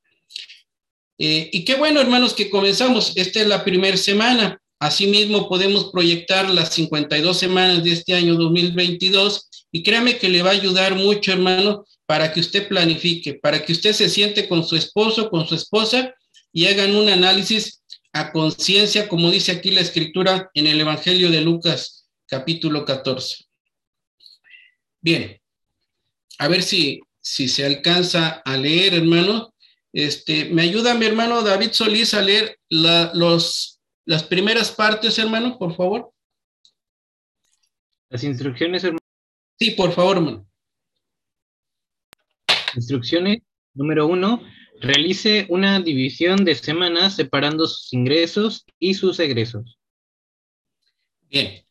Eh, y qué bueno, hermanos, que comenzamos. Esta es la primera semana. Asimismo, podemos proyectar las 52 semanas de este año 2022 y créame que le va a ayudar mucho, hermano, para que usted planifique, para que usted se siente con su esposo, con su esposa y hagan un análisis a conciencia, como dice aquí la escritura en el Evangelio de Lucas, capítulo 14. Bien, a ver si, si se alcanza a leer, hermano. Este, ¿Me ayuda mi hermano David Solís a leer los, las primeras partes, hermano, por favor? Las instrucciones, hermano. Sí, por favor, hermano. Instrucciones número uno. Realice una división de semanas separando sus ingresos y sus egresos. Bien.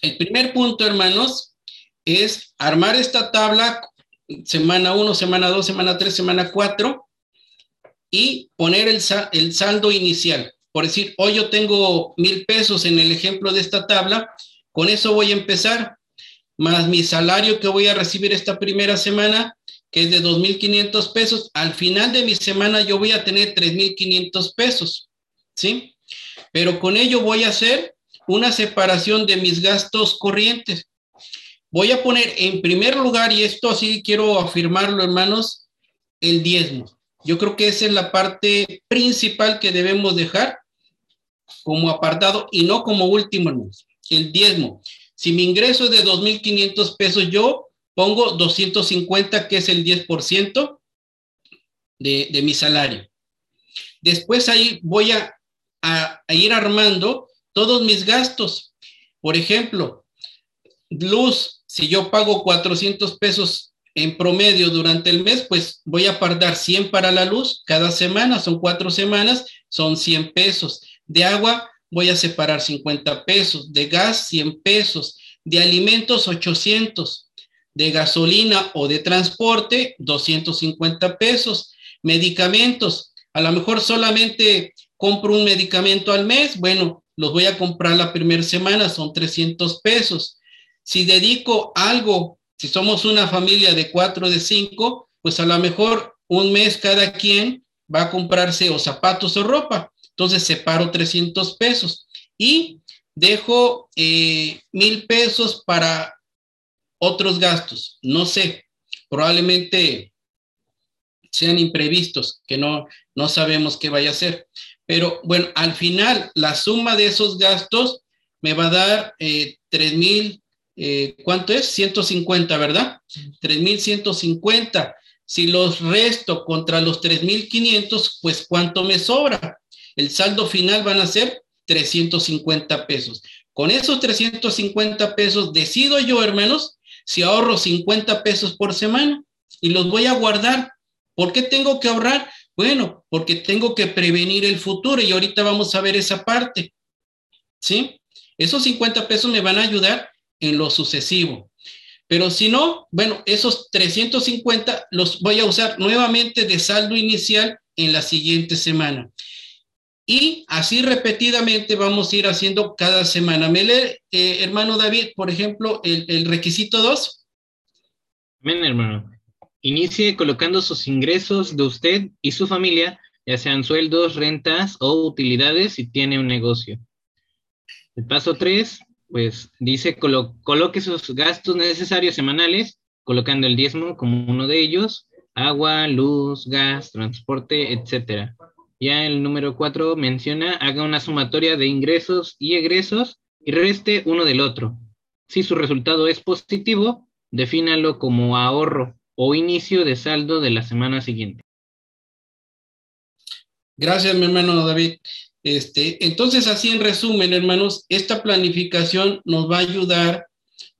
El primer punto, hermanos, es armar esta tabla semana 1, semana 2, semana 3, semana 4 y poner el, el saldo inicial. Por decir, hoy yo tengo mil pesos en el ejemplo de esta tabla, con eso voy a empezar, más mi salario que voy a recibir esta primera semana, que es de 2.500 pesos. Al final de mi semana yo voy a tener 3.500 pesos, ¿sí? Pero con ello voy a hacer una separación de mis gastos corrientes. Voy a poner en primer lugar, y esto sí quiero afirmarlo, hermanos, el diezmo. Yo creo que esa es la parte principal que debemos dejar como apartado y no como último, hermanos. El diezmo. Si mi ingreso es de 2.500 pesos, yo pongo 250, que es el 10% de, mi salario. Después ahí voy a, a ir armando todos mis gastos. Por ejemplo, luz, si yo pago 400 pesos en promedio durante el mes, pues voy a pagar 100 para la luz cada semana, son cuatro semanas, son 100 pesos. De agua voy a separar 50 pesos, de gas 100 pesos, de alimentos 800, de gasolina o de transporte 250 pesos, medicamentos, a lo mejor solamente compro un medicamento al mes, bueno, los voy a comprar la primera semana, son 300 pesos si dedico algo, si somos una familia de cuatro, de cinco, pues a lo mejor un mes cada quien va a comprarse o zapatos o ropa. Entonces separo 300 pesos y dejo eh, mil pesos para otros gastos. No sé, probablemente sean imprevistos, que no, no sabemos qué vaya a ser. Pero bueno, al final la suma de esos gastos me va a dar eh, tres mil eh, ¿cuánto es? 150, ¿verdad? 3.150. Si los resto contra los 3.500, pues ¿cuánto me sobra? El saldo final van a ser 350 pesos. Con esos 350 pesos decido yo, hermanos, si ahorro 50 pesos por semana y los voy a guardar. ¿Por qué tengo que ahorrar? Bueno, porque tengo que prevenir el futuro y ahorita vamos a ver esa parte. ¿Sí? Esos 50 pesos me van a ayudar en lo sucesivo. Pero si no, bueno, esos 350 los voy a usar nuevamente de saldo inicial en la siguiente semana. Y así repetidamente vamos a ir haciendo cada semana. ¿Me lee, eh, hermano David, por ejemplo, el, el requisito 2? Bien, hermano. Inicie colocando sus ingresos de usted y su familia, ya sean sueldos, rentas o utilidades si tiene un negocio. El paso 3, pues dice coloque sus gastos necesarios semanales, colocando el diezmo como uno de ellos, agua, luz, gas, transporte, etcétera. Ya el número cuatro menciona haga una sumatoria de ingresos y egresos y reste uno del otro. Si su resultado es positivo, defínalo como ahorro o inicio de saldo de la semana siguiente. Gracias, mi hermano David. Este, entonces, así en resumen, hermanos, esta planificación nos va a ayudar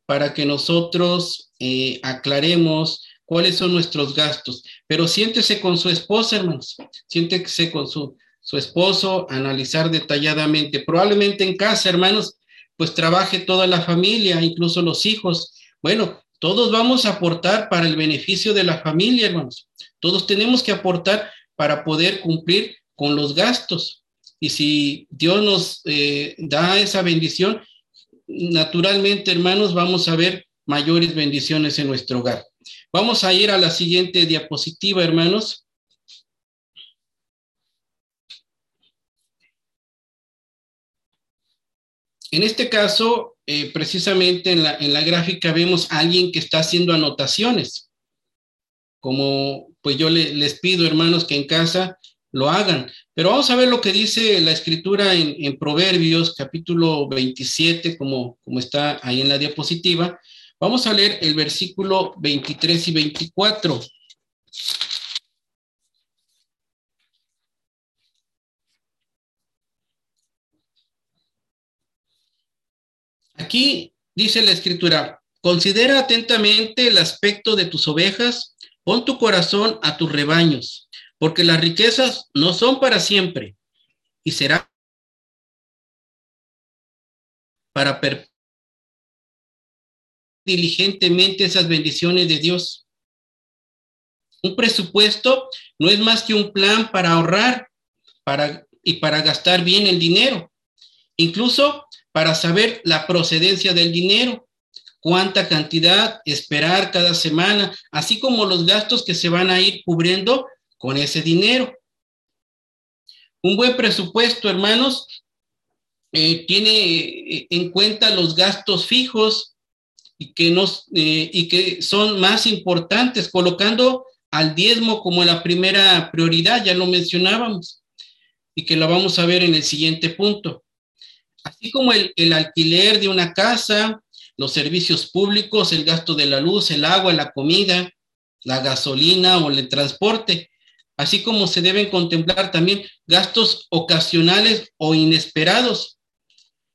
para que nosotros eh, aclaremos cuáles son nuestros gastos. Pero siéntese con su esposa, hermanos. Siéntese con su, su esposo, analizar detalladamente. Probablemente en casa, hermanos, pues trabaje toda la familia, incluso los hijos. Bueno, todos vamos a aportar para el beneficio de la familia, hermanos. Todos tenemos que aportar para poder cumplir con los gastos. Y si Dios nos eh, da esa bendición, naturalmente, hermanos, vamos a ver mayores bendiciones en nuestro hogar. Vamos a ir a la siguiente diapositiva, hermanos. En este caso, eh, precisamente en la, en la gráfica vemos a alguien que está haciendo anotaciones. Como pues yo les pido, hermanos, que en casa lo hagan. Pero vamos a ver lo que dice la escritura en, Proverbios, capítulo 27, como, como está ahí en la diapositiva. Vamos a leer el versículo 23 y 24. Aquí dice la escritura, considera atentamente el aspecto de tus ovejas, pon tu corazón a tus rebaños porque las riquezas no son para siempre y será para per diligentemente esas bendiciones de Dios. Un presupuesto no es más que un plan para ahorrar para, y para gastar bien el dinero, incluso para saber la procedencia del dinero, cuánta cantidad esperar cada semana, así como los gastos que se van a ir cubriendo con ese dinero. Un buen presupuesto, hermanos, eh, tiene eh, en cuenta los gastos fijos y que, eh, y que son más importantes, colocando al diezmo como la primera prioridad, ya lo mencionábamos, y que lo vamos a ver en el siguiente punto. Así como el, el alquiler de una casa, los servicios públicos, el gasto de la luz, el agua, la comida, la gasolina o el transporte así como se deben contemplar también gastos ocasionales o inesperados.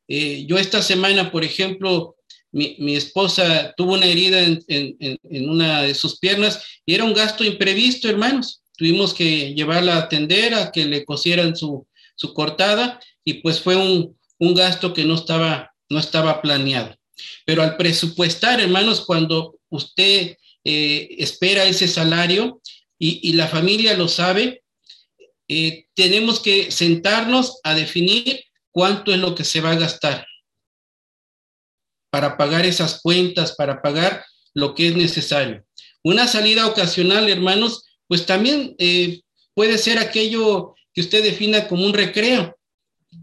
Eh, yo esta semana, por ejemplo, mi, esposa tuvo una herida en, una de sus piernas y era un gasto imprevisto, hermanos. Tuvimos que llevarla a atender, a que le cosieran su, cortada y pues fue un, gasto que no estaba, no estaba planeado. Pero al presupuestar, hermanos, cuando usted eh, espera ese salario, y, la familia lo sabe, eh, tenemos que sentarnos a definir cuánto es lo que se va a gastar para pagar esas cuentas, para pagar lo que es necesario. Una salida ocasional, hermanos, pues también eh, puede ser aquello que usted defina como un recreo,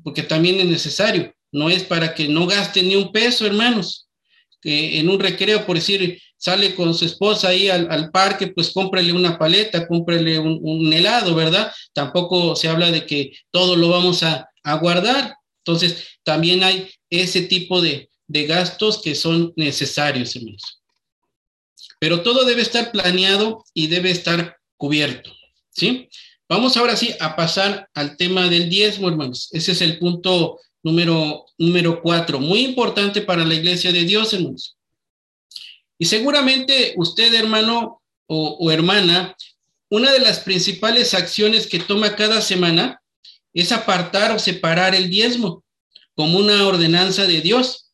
porque también es necesario. No es para que no gaste ni un peso, hermanos. Que en un recreo, por decir, sale con su esposa ahí al, parque, pues cómprele una paleta, cómprele un, helado, ¿verdad? Tampoco se habla de que todo lo vamos a, guardar. Entonces, también hay ese tipo de, gastos que son necesarios, hermanos. Pero todo debe estar planeado y debe estar cubierto, ¿sí? Vamos ahora sí a pasar al tema del diezmo, hermanos. Ese es el punto número, número cuatro, muy importante para la iglesia de Dios, hermanos. Y seguramente usted, hermano o, hermana, una de las principales acciones que toma cada semana es apartar o separar el diezmo como una ordenanza de Dios.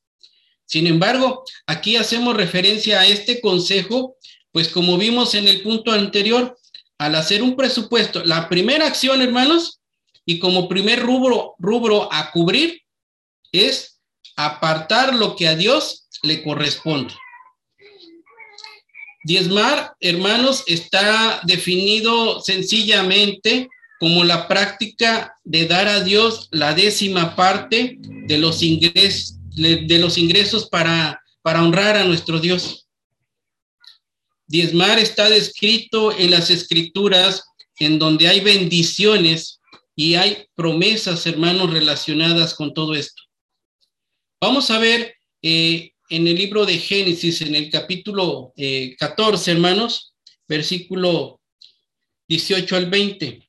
Sin embargo, aquí hacemos referencia a este consejo, pues como vimos en el punto anterior, al hacer un presupuesto, la primera acción, hermanos, y como primer rubro, rubro a cubrir, es apartar lo que a Dios le corresponde. Diezmar, hermanos, está definido sencillamente como la práctica de dar a Dios la décima parte de los ingresos, de los ingresos para, para honrar a nuestro Dios. Diezmar está descrito en las escrituras en donde hay bendiciones y hay promesas, hermanos, relacionadas con todo esto. Vamos a ver eh, en el libro de Génesis, en el capítulo 14, eh, hermanos, versículo 18 al 20.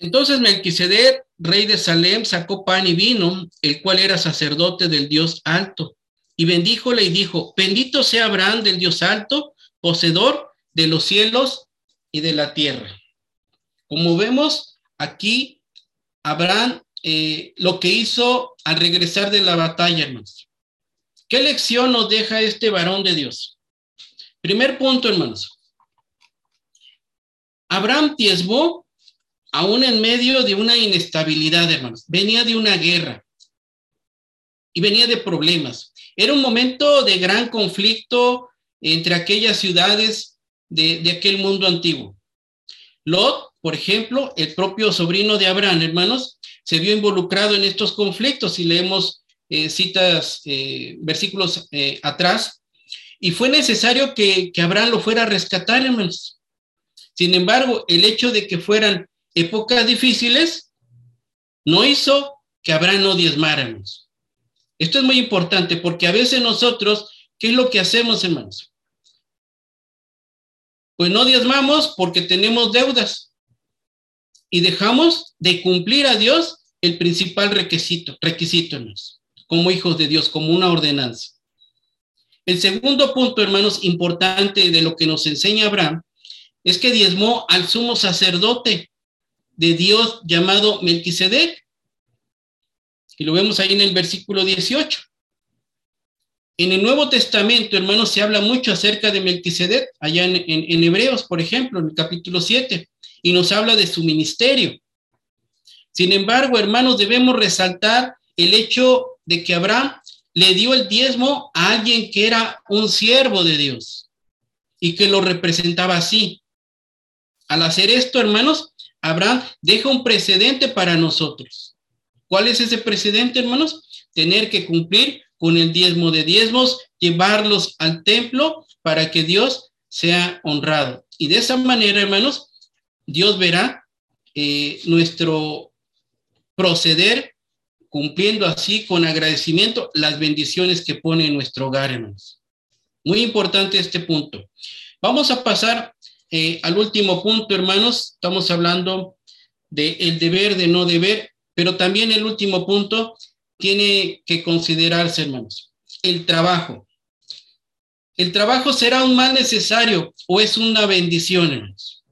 Entonces Melquisedec, rey de Salem, sacó pan y vino, el cual era sacerdote del Dios alto, y bendíjole y dijo, bendito sea Abraham del Dios alto, poseedor de los cielos y de la tierra. Como vemos aquí, Abraham eh, lo que hizo al regresar de la batalla, hermanos. ¿Qué lección nos deja este varón de Dios? Primer punto, hermanos. Abraham diezmó aún en medio de una inestabilidad, hermanos. Venía de una guerra y venía de problemas. Era un momento de gran conflicto entre aquellas ciudades de, aquel mundo antiguo. Lot, por ejemplo, el propio sobrino de Abraham, hermanos, se vio involucrado en estos conflictos y leemos eh, citas, eh, versículos eh, atrás, y fue necesario que, que Abraham lo fuera a rescatar, hermanos. Sin embargo, el hecho de que fueran épocas difíciles no hizo que Abraham no diezmáramos. Esto es muy importante porque a veces nosotros, ¿qué es lo que hacemos, hermanos? Pues no diezmamos porque tenemos deudas y dejamos de cumplir a Dios el principal requisito, requisito, como hijos de Dios, como una ordenanza. El segundo punto, hermanos, importante de lo que nos enseña Abraham, es que diezmó al sumo sacerdote de Dios llamado Melquisedec. Y lo vemos ahí en el versículo 18. En el Nuevo Testamento, hermanos, se habla mucho acerca de Melquisedec, allá en, en, Hebreos, por ejemplo, en el capítulo 7, y nos habla de su ministerio. Sin embargo, hermanos, debemos resaltar el hecho de que Abraham le dio el diezmo a alguien que era un siervo de Dios y que lo representaba así. Al hacer esto, hermanos, Abraham deja un precedente para nosotros. ¿Cuál es ese precedente, hermanos? Tener que cumplir con el diezmo de diezmos, llevarlos al templo para que Dios sea honrado. Y de esa manera, hermanos, Dios verá eh, nuestro proceder cumpliendo así con agradecimiento las bendiciones que pone en nuestro hogar, hermanos. Muy importante este punto. Vamos a pasar eh, al último punto, hermanos, estamos hablando del el deber, de no deber, pero también el último punto tiene que considerarse, hermanos, el trabajo. ¿El trabajo será un mal necesario o es una bendición, hermanos?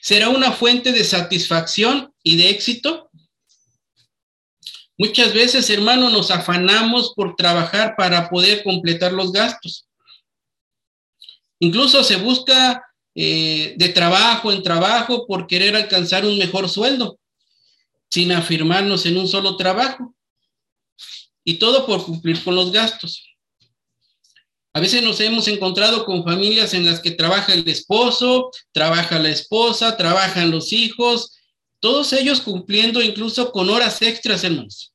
¿Será una fuente de satisfacción y de éxito? Muchas veces, hermanos, nos afanamos por trabajar para poder completar los gastos. Incluso se busca eh, de trabajo en trabajo por querer alcanzar un mejor sueldo, sin afirmarnos en un solo trabajo. Y todo por cumplir con los gastos. A veces nos hemos encontrado con familias en las que trabaja el esposo, trabaja la esposa, trabajan los hijos, todos ellos cumpliendo incluso con horas extras, hermanos.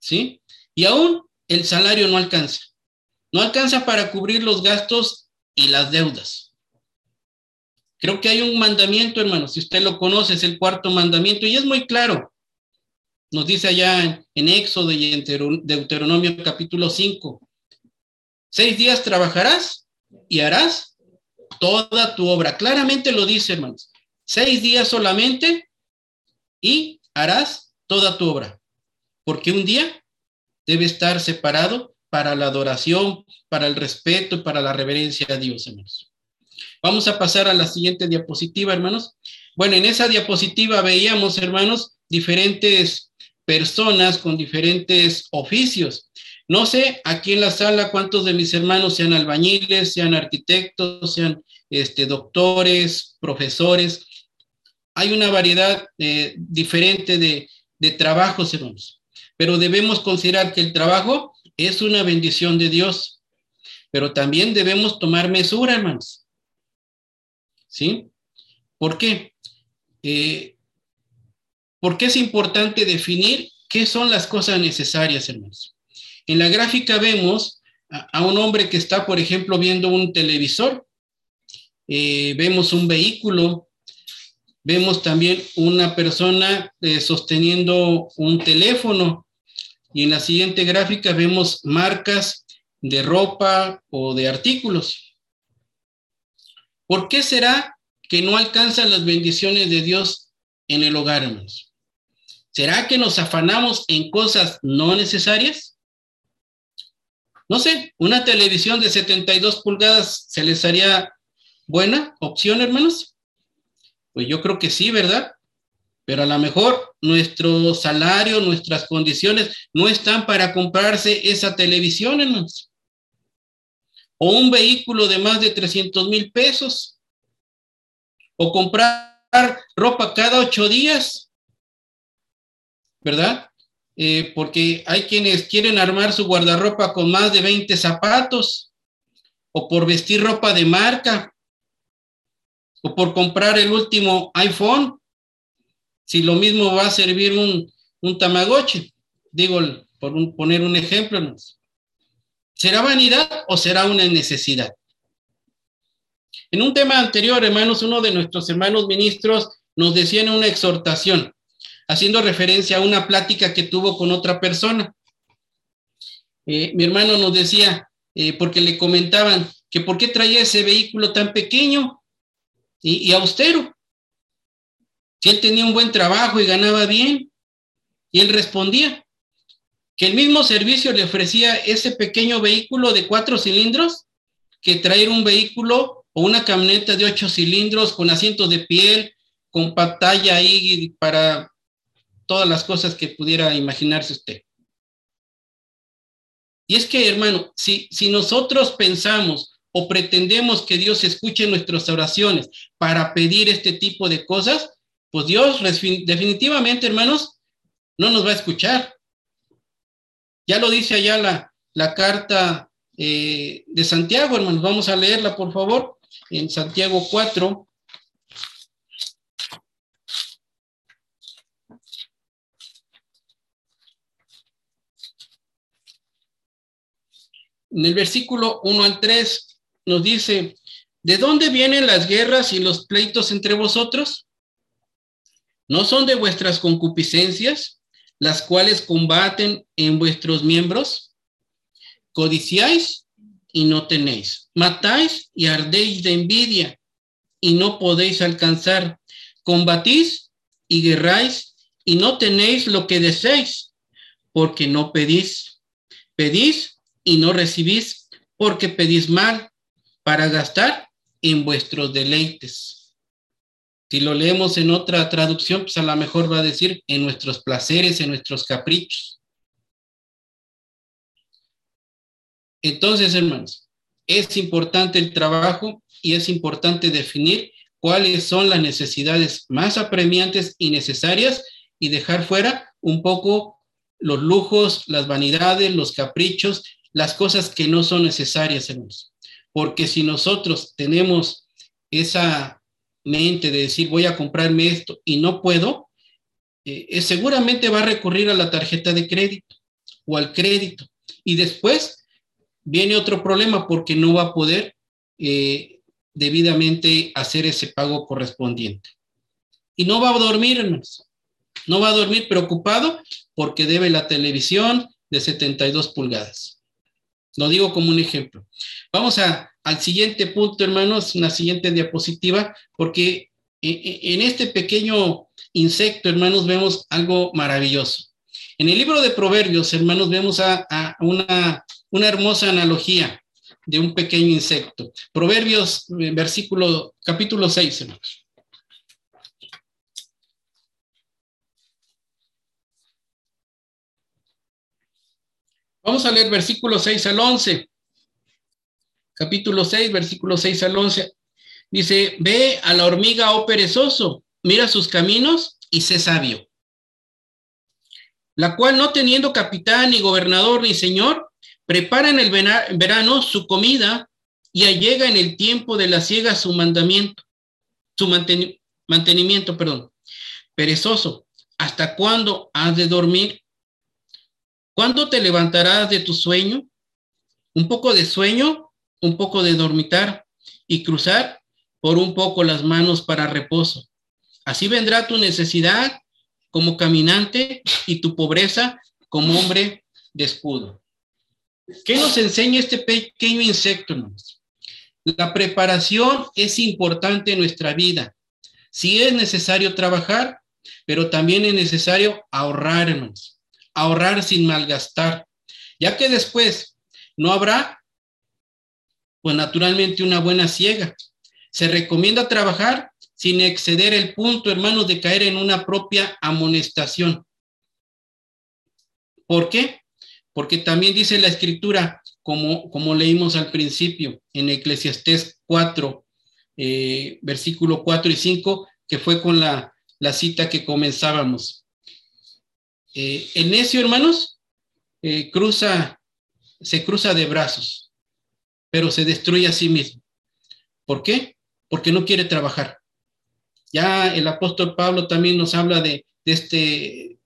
¿Sí? Y aún el salario no alcanza. No alcanza para cubrir los gastos y las deudas. Creo que hay un mandamiento, hermano, si usted lo conoce, es el cuarto mandamiento y es muy claro. Nos dice allá en, Éxodo y en Deuteronomio capítulo 5. Seis días trabajarás y harás toda tu obra. Claramente lo dice, hermanos. Seis días solamente y harás toda tu obra. Porque un día debe estar separado para la adoración, para el respeto, para la reverencia a Dios, hermanos. Vamos a pasar a la siguiente diapositiva, hermanos. Bueno, en esa diapositiva veíamos, hermanos, diferentes personas con diferentes oficios. No sé aquí en la sala cuántos de mis hermanos sean albañiles, sean arquitectos, sean este, doctores, profesores. Hay una variedad eh, diferente de, de trabajos, hermanos. Pero debemos considerar que el trabajo es una bendición de Dios. Pero también debemos tomar mesura, hermanos. ¿Sí? ¿Por qué? Eh, porque es importante definir qué son las cosas necesarias, hermanos. En la gráfica vemos a, un hombre que está, por ejemplo, viendo un televisor eh, vemos un vehículo, vemos también una persona eh, sosteniendo un teléfono y en la siguiente gráfica vemos marcas de ropa o de artículos. ¿Por qué será que no alcanzan las bendiciones de Dios en el hogar, hermanos? ¿Será que nos afanamos en cosas no necesarias? No sé, una televisión de 72 pulgadas se les haría buena opción, hermanos. Pues yo creo que sí, ¿verdad? Pero a lo mejor nuestro salario, nuestras condiciones no están para comprarse esa televisión, hermanos. O un vehículo de más de 300 mil pesos. O comprar ropa cada ocho días. ¿Verdad? Eh, porque hay quienes quieren armar su guardarropa con más de 20 zapatos o por vestir ropa de marca o por comprar el último iPhone, si lo mismo va a servir un, un Tamagotchi, digo, por poner un ejemplo, ¿será vanidad o será una necesidad? En un tema anterior, hermanos, uno de nuestros hermanos ministros nos decía en una exhortación, haciendo referencia a una plática que tuvo con otra persona. Eh, mi hermano nos decía, eh, porque le comentaban que por qué traía ese vehículo tan pequeño y, austero. Si él tenía un buen trabajo y ganaba bien, y él respondía que el mismo servicio le ofrecía ese pequeño vehículo de cuatro cilindros que traer un vehículo o una camioneta de ocho cilindros con asientos de piel, con pantalla ahí para todas las cosas que pudiera imaginarse usted. Y es que, hermano, si, si nosotros pensamos o pretendemos que Dios escuche nuestras oraciones para pedir este tipo de cosas, pues Dios definitivamente, hermanos, no nos va a escuchar. Ya lo dice allá la, carta eh, de Santiago, hermanos. Vamos a leerla, por favor, en Santiago 4. En el versículo 1 al 3 nos dice, ¿de dónde vienen las guerras y los pleitos entre vosotros? ¿No son de vuestras concupiscencias, las cuales combaten en vuestros miembros? Codiciáis y no tenéis. Matáis y ardéis de envidia y no podéis alcanzar. Combatís y guerráis y no tenéis lo que deseéis, porque no pedís. Pedís y no recibís, porque pedís mal para gastar en vuestros deleites. Si lo leemos en otra traducción, pues a lo mejor va a decir en nuestros placeres, en nuestros caprichos. Entonces, hermanos, es importante el trabajo y es importante definir cuáles son las necesidades más apremiantes y necesarias y dejar fuera un poco los lujos, las vanidades, los caprichos, las cosas que no son necesarias, hermanos. Porque si nosotros tenemos esa mente de decir voy a comprarme esto y no puedo, eh, seguramente va a recurrir a la tarjeta de crédito o al crédito. Y después viene otro problema porque no va a poder eh, debidamente hacer ese pago correspondiente. Y no va a dormir. No va a dormir preocupado porque debe la televisión de 72 pulgadas. Lo digo como un ejemplo. Vamos a, al siguiente punto, hermanos, una siguiente diapositiva, porque e, e, en este pequeño insecto, hermanos, vemos algo maravilloso. En el libro de Proverbios, hermanos, vemos a, una, una hermosa analogía de un pequeño insecto. Proverbios, eh, versículo, capítulo 6, hermanos. Vamos a leer versículo 6 al 11. Capítulo 6, versículo 6 al 11. Dice, ve a la hormiga, oh perezoso, mira sus caminos y sé sabio. La cual no teniendo capitán, ni gobernador, ni señor, prepara en el verano su comida y allega en el tiempo de la siega su mandamiento, su mantenimiento, perdón. Perezoso, ¿hasta cuándo has de dormir ¿Cuándo te levantarás de tu sueño? Un poco de sueño, un poco de dormitar y cruzar por un poco las manos para reposo. Así vendrá tu necesidad como caminante y tu pobreza como hombre de escudo. ¿Qué nos enseña este pequeño insecto? La preparación es importante en nuestra vida. Sí es necesario trabajar, pero también es necesario ahorrarnos, ahorrar sin malgastar, ya que después no habrá, pues naturalmente, una buena ciega. Se recomienda trabajar sin exceder el punto, hermanos, de caer en una propia amonestación. ¿Por qué? Porque también dice la escritura, como, como leímos al principio en Eclesiastés 4, eh, versículo 4 y 5, que fue con la, cita que comenzábamos. Eh, el necio, hermanos, eh, cruza, se cruza de brazos, pero se destruye a sí mismo. ¿Por qué? Porque no quiere trabajar. Ya el apóstol Pablo también nos habla de, este,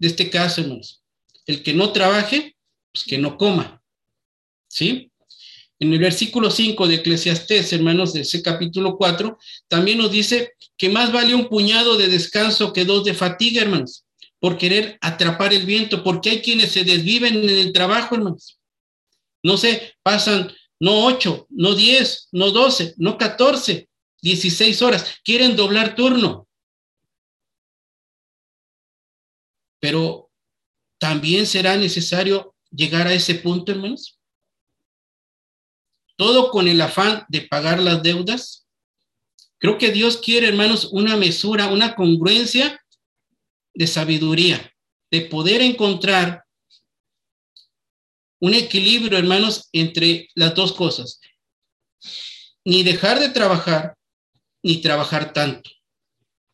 de este caso, hermanos. El que no trabaje, pues que no coma. ¿Sí? En el versículo 5 de Eclesiastés, hermanos, de ese capítulo 4, también nos dice que más vale un puñado de descanso que dos de fatiga, hermanos, por querer atrapar el viento, porque hay quienes se desviven en el trabajo, hermanos. No sé, pasan no ocho, no diez, no doce, no catorce, 16 horas, quieren doblar turno. Pero también será necesario llegar a ese punto, hermanos. Todo con el afán de pagar las deudas. Creo que Dios quiere, hermanos, una mesura, una congruencia de sabiduría, de poder encontrar un equilibrio, hermanos, entre las dos cosas. Ni dejar de trabajar, ni trabajar tanto.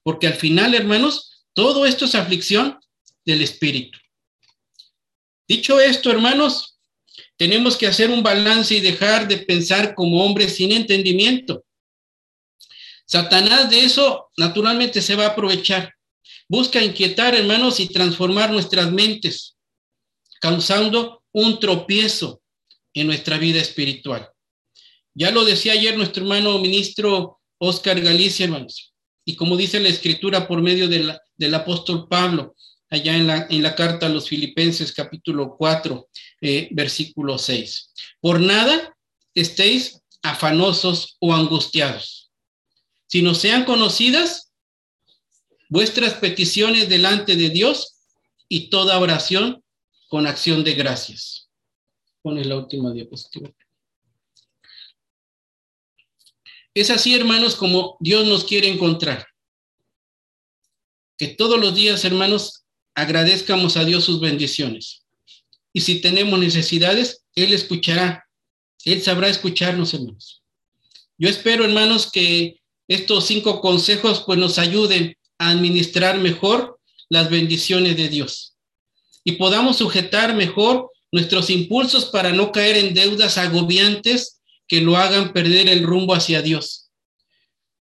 Porque al final, hermanos, todo esto es aflicción del espíritu. Dicho esto, hermanos, tenemos que hacer un balance y dejar de pensar como hombres sin entendimiento. Satanás de eso naturalmente se va a aprovechar. Busca inquietar, hermanos, y transformar nuestras mentes, causando un tropiezo en nuestra vida espiritual. Ya lo decía ayer nuestro hermano ministro Oscar Galicia, hermanos. Y como dice la escritura por medio del apóstol Pablo, allá en la, en la carta a los filipenses capítulo 4, eh, versículo 6. Por nada estéis afanosos o angustiados, Si no sean conocidas vuestras peticiones delante de Dios y toda oración con acción de gracias. Pone la última diapositiva. Es así, hermanos, como Dios nos quiere encontrar. Que todos los días, hermanos, agradezcamos a Dios sus bendiciones. Y si tenemos necesidades, Él escuchará. Él sabrá escucharnos, hermanos. Yo espero, hermanos, que estos cinco consejos pues nos ayuden a administrar mejor las bendiciones de Dios y podamos sujetar mejor nuestros impulsos para no caer en deudas agobiantes que lo hagan perder el rumbo hacia Dios.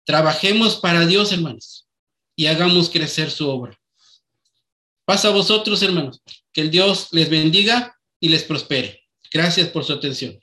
Trabajemos para Dios, hermanos, y hagamos crecer su obra. Pasa a vosotros, hermanos, que el Dios les bendiga y les prospere. Gracias por su atención.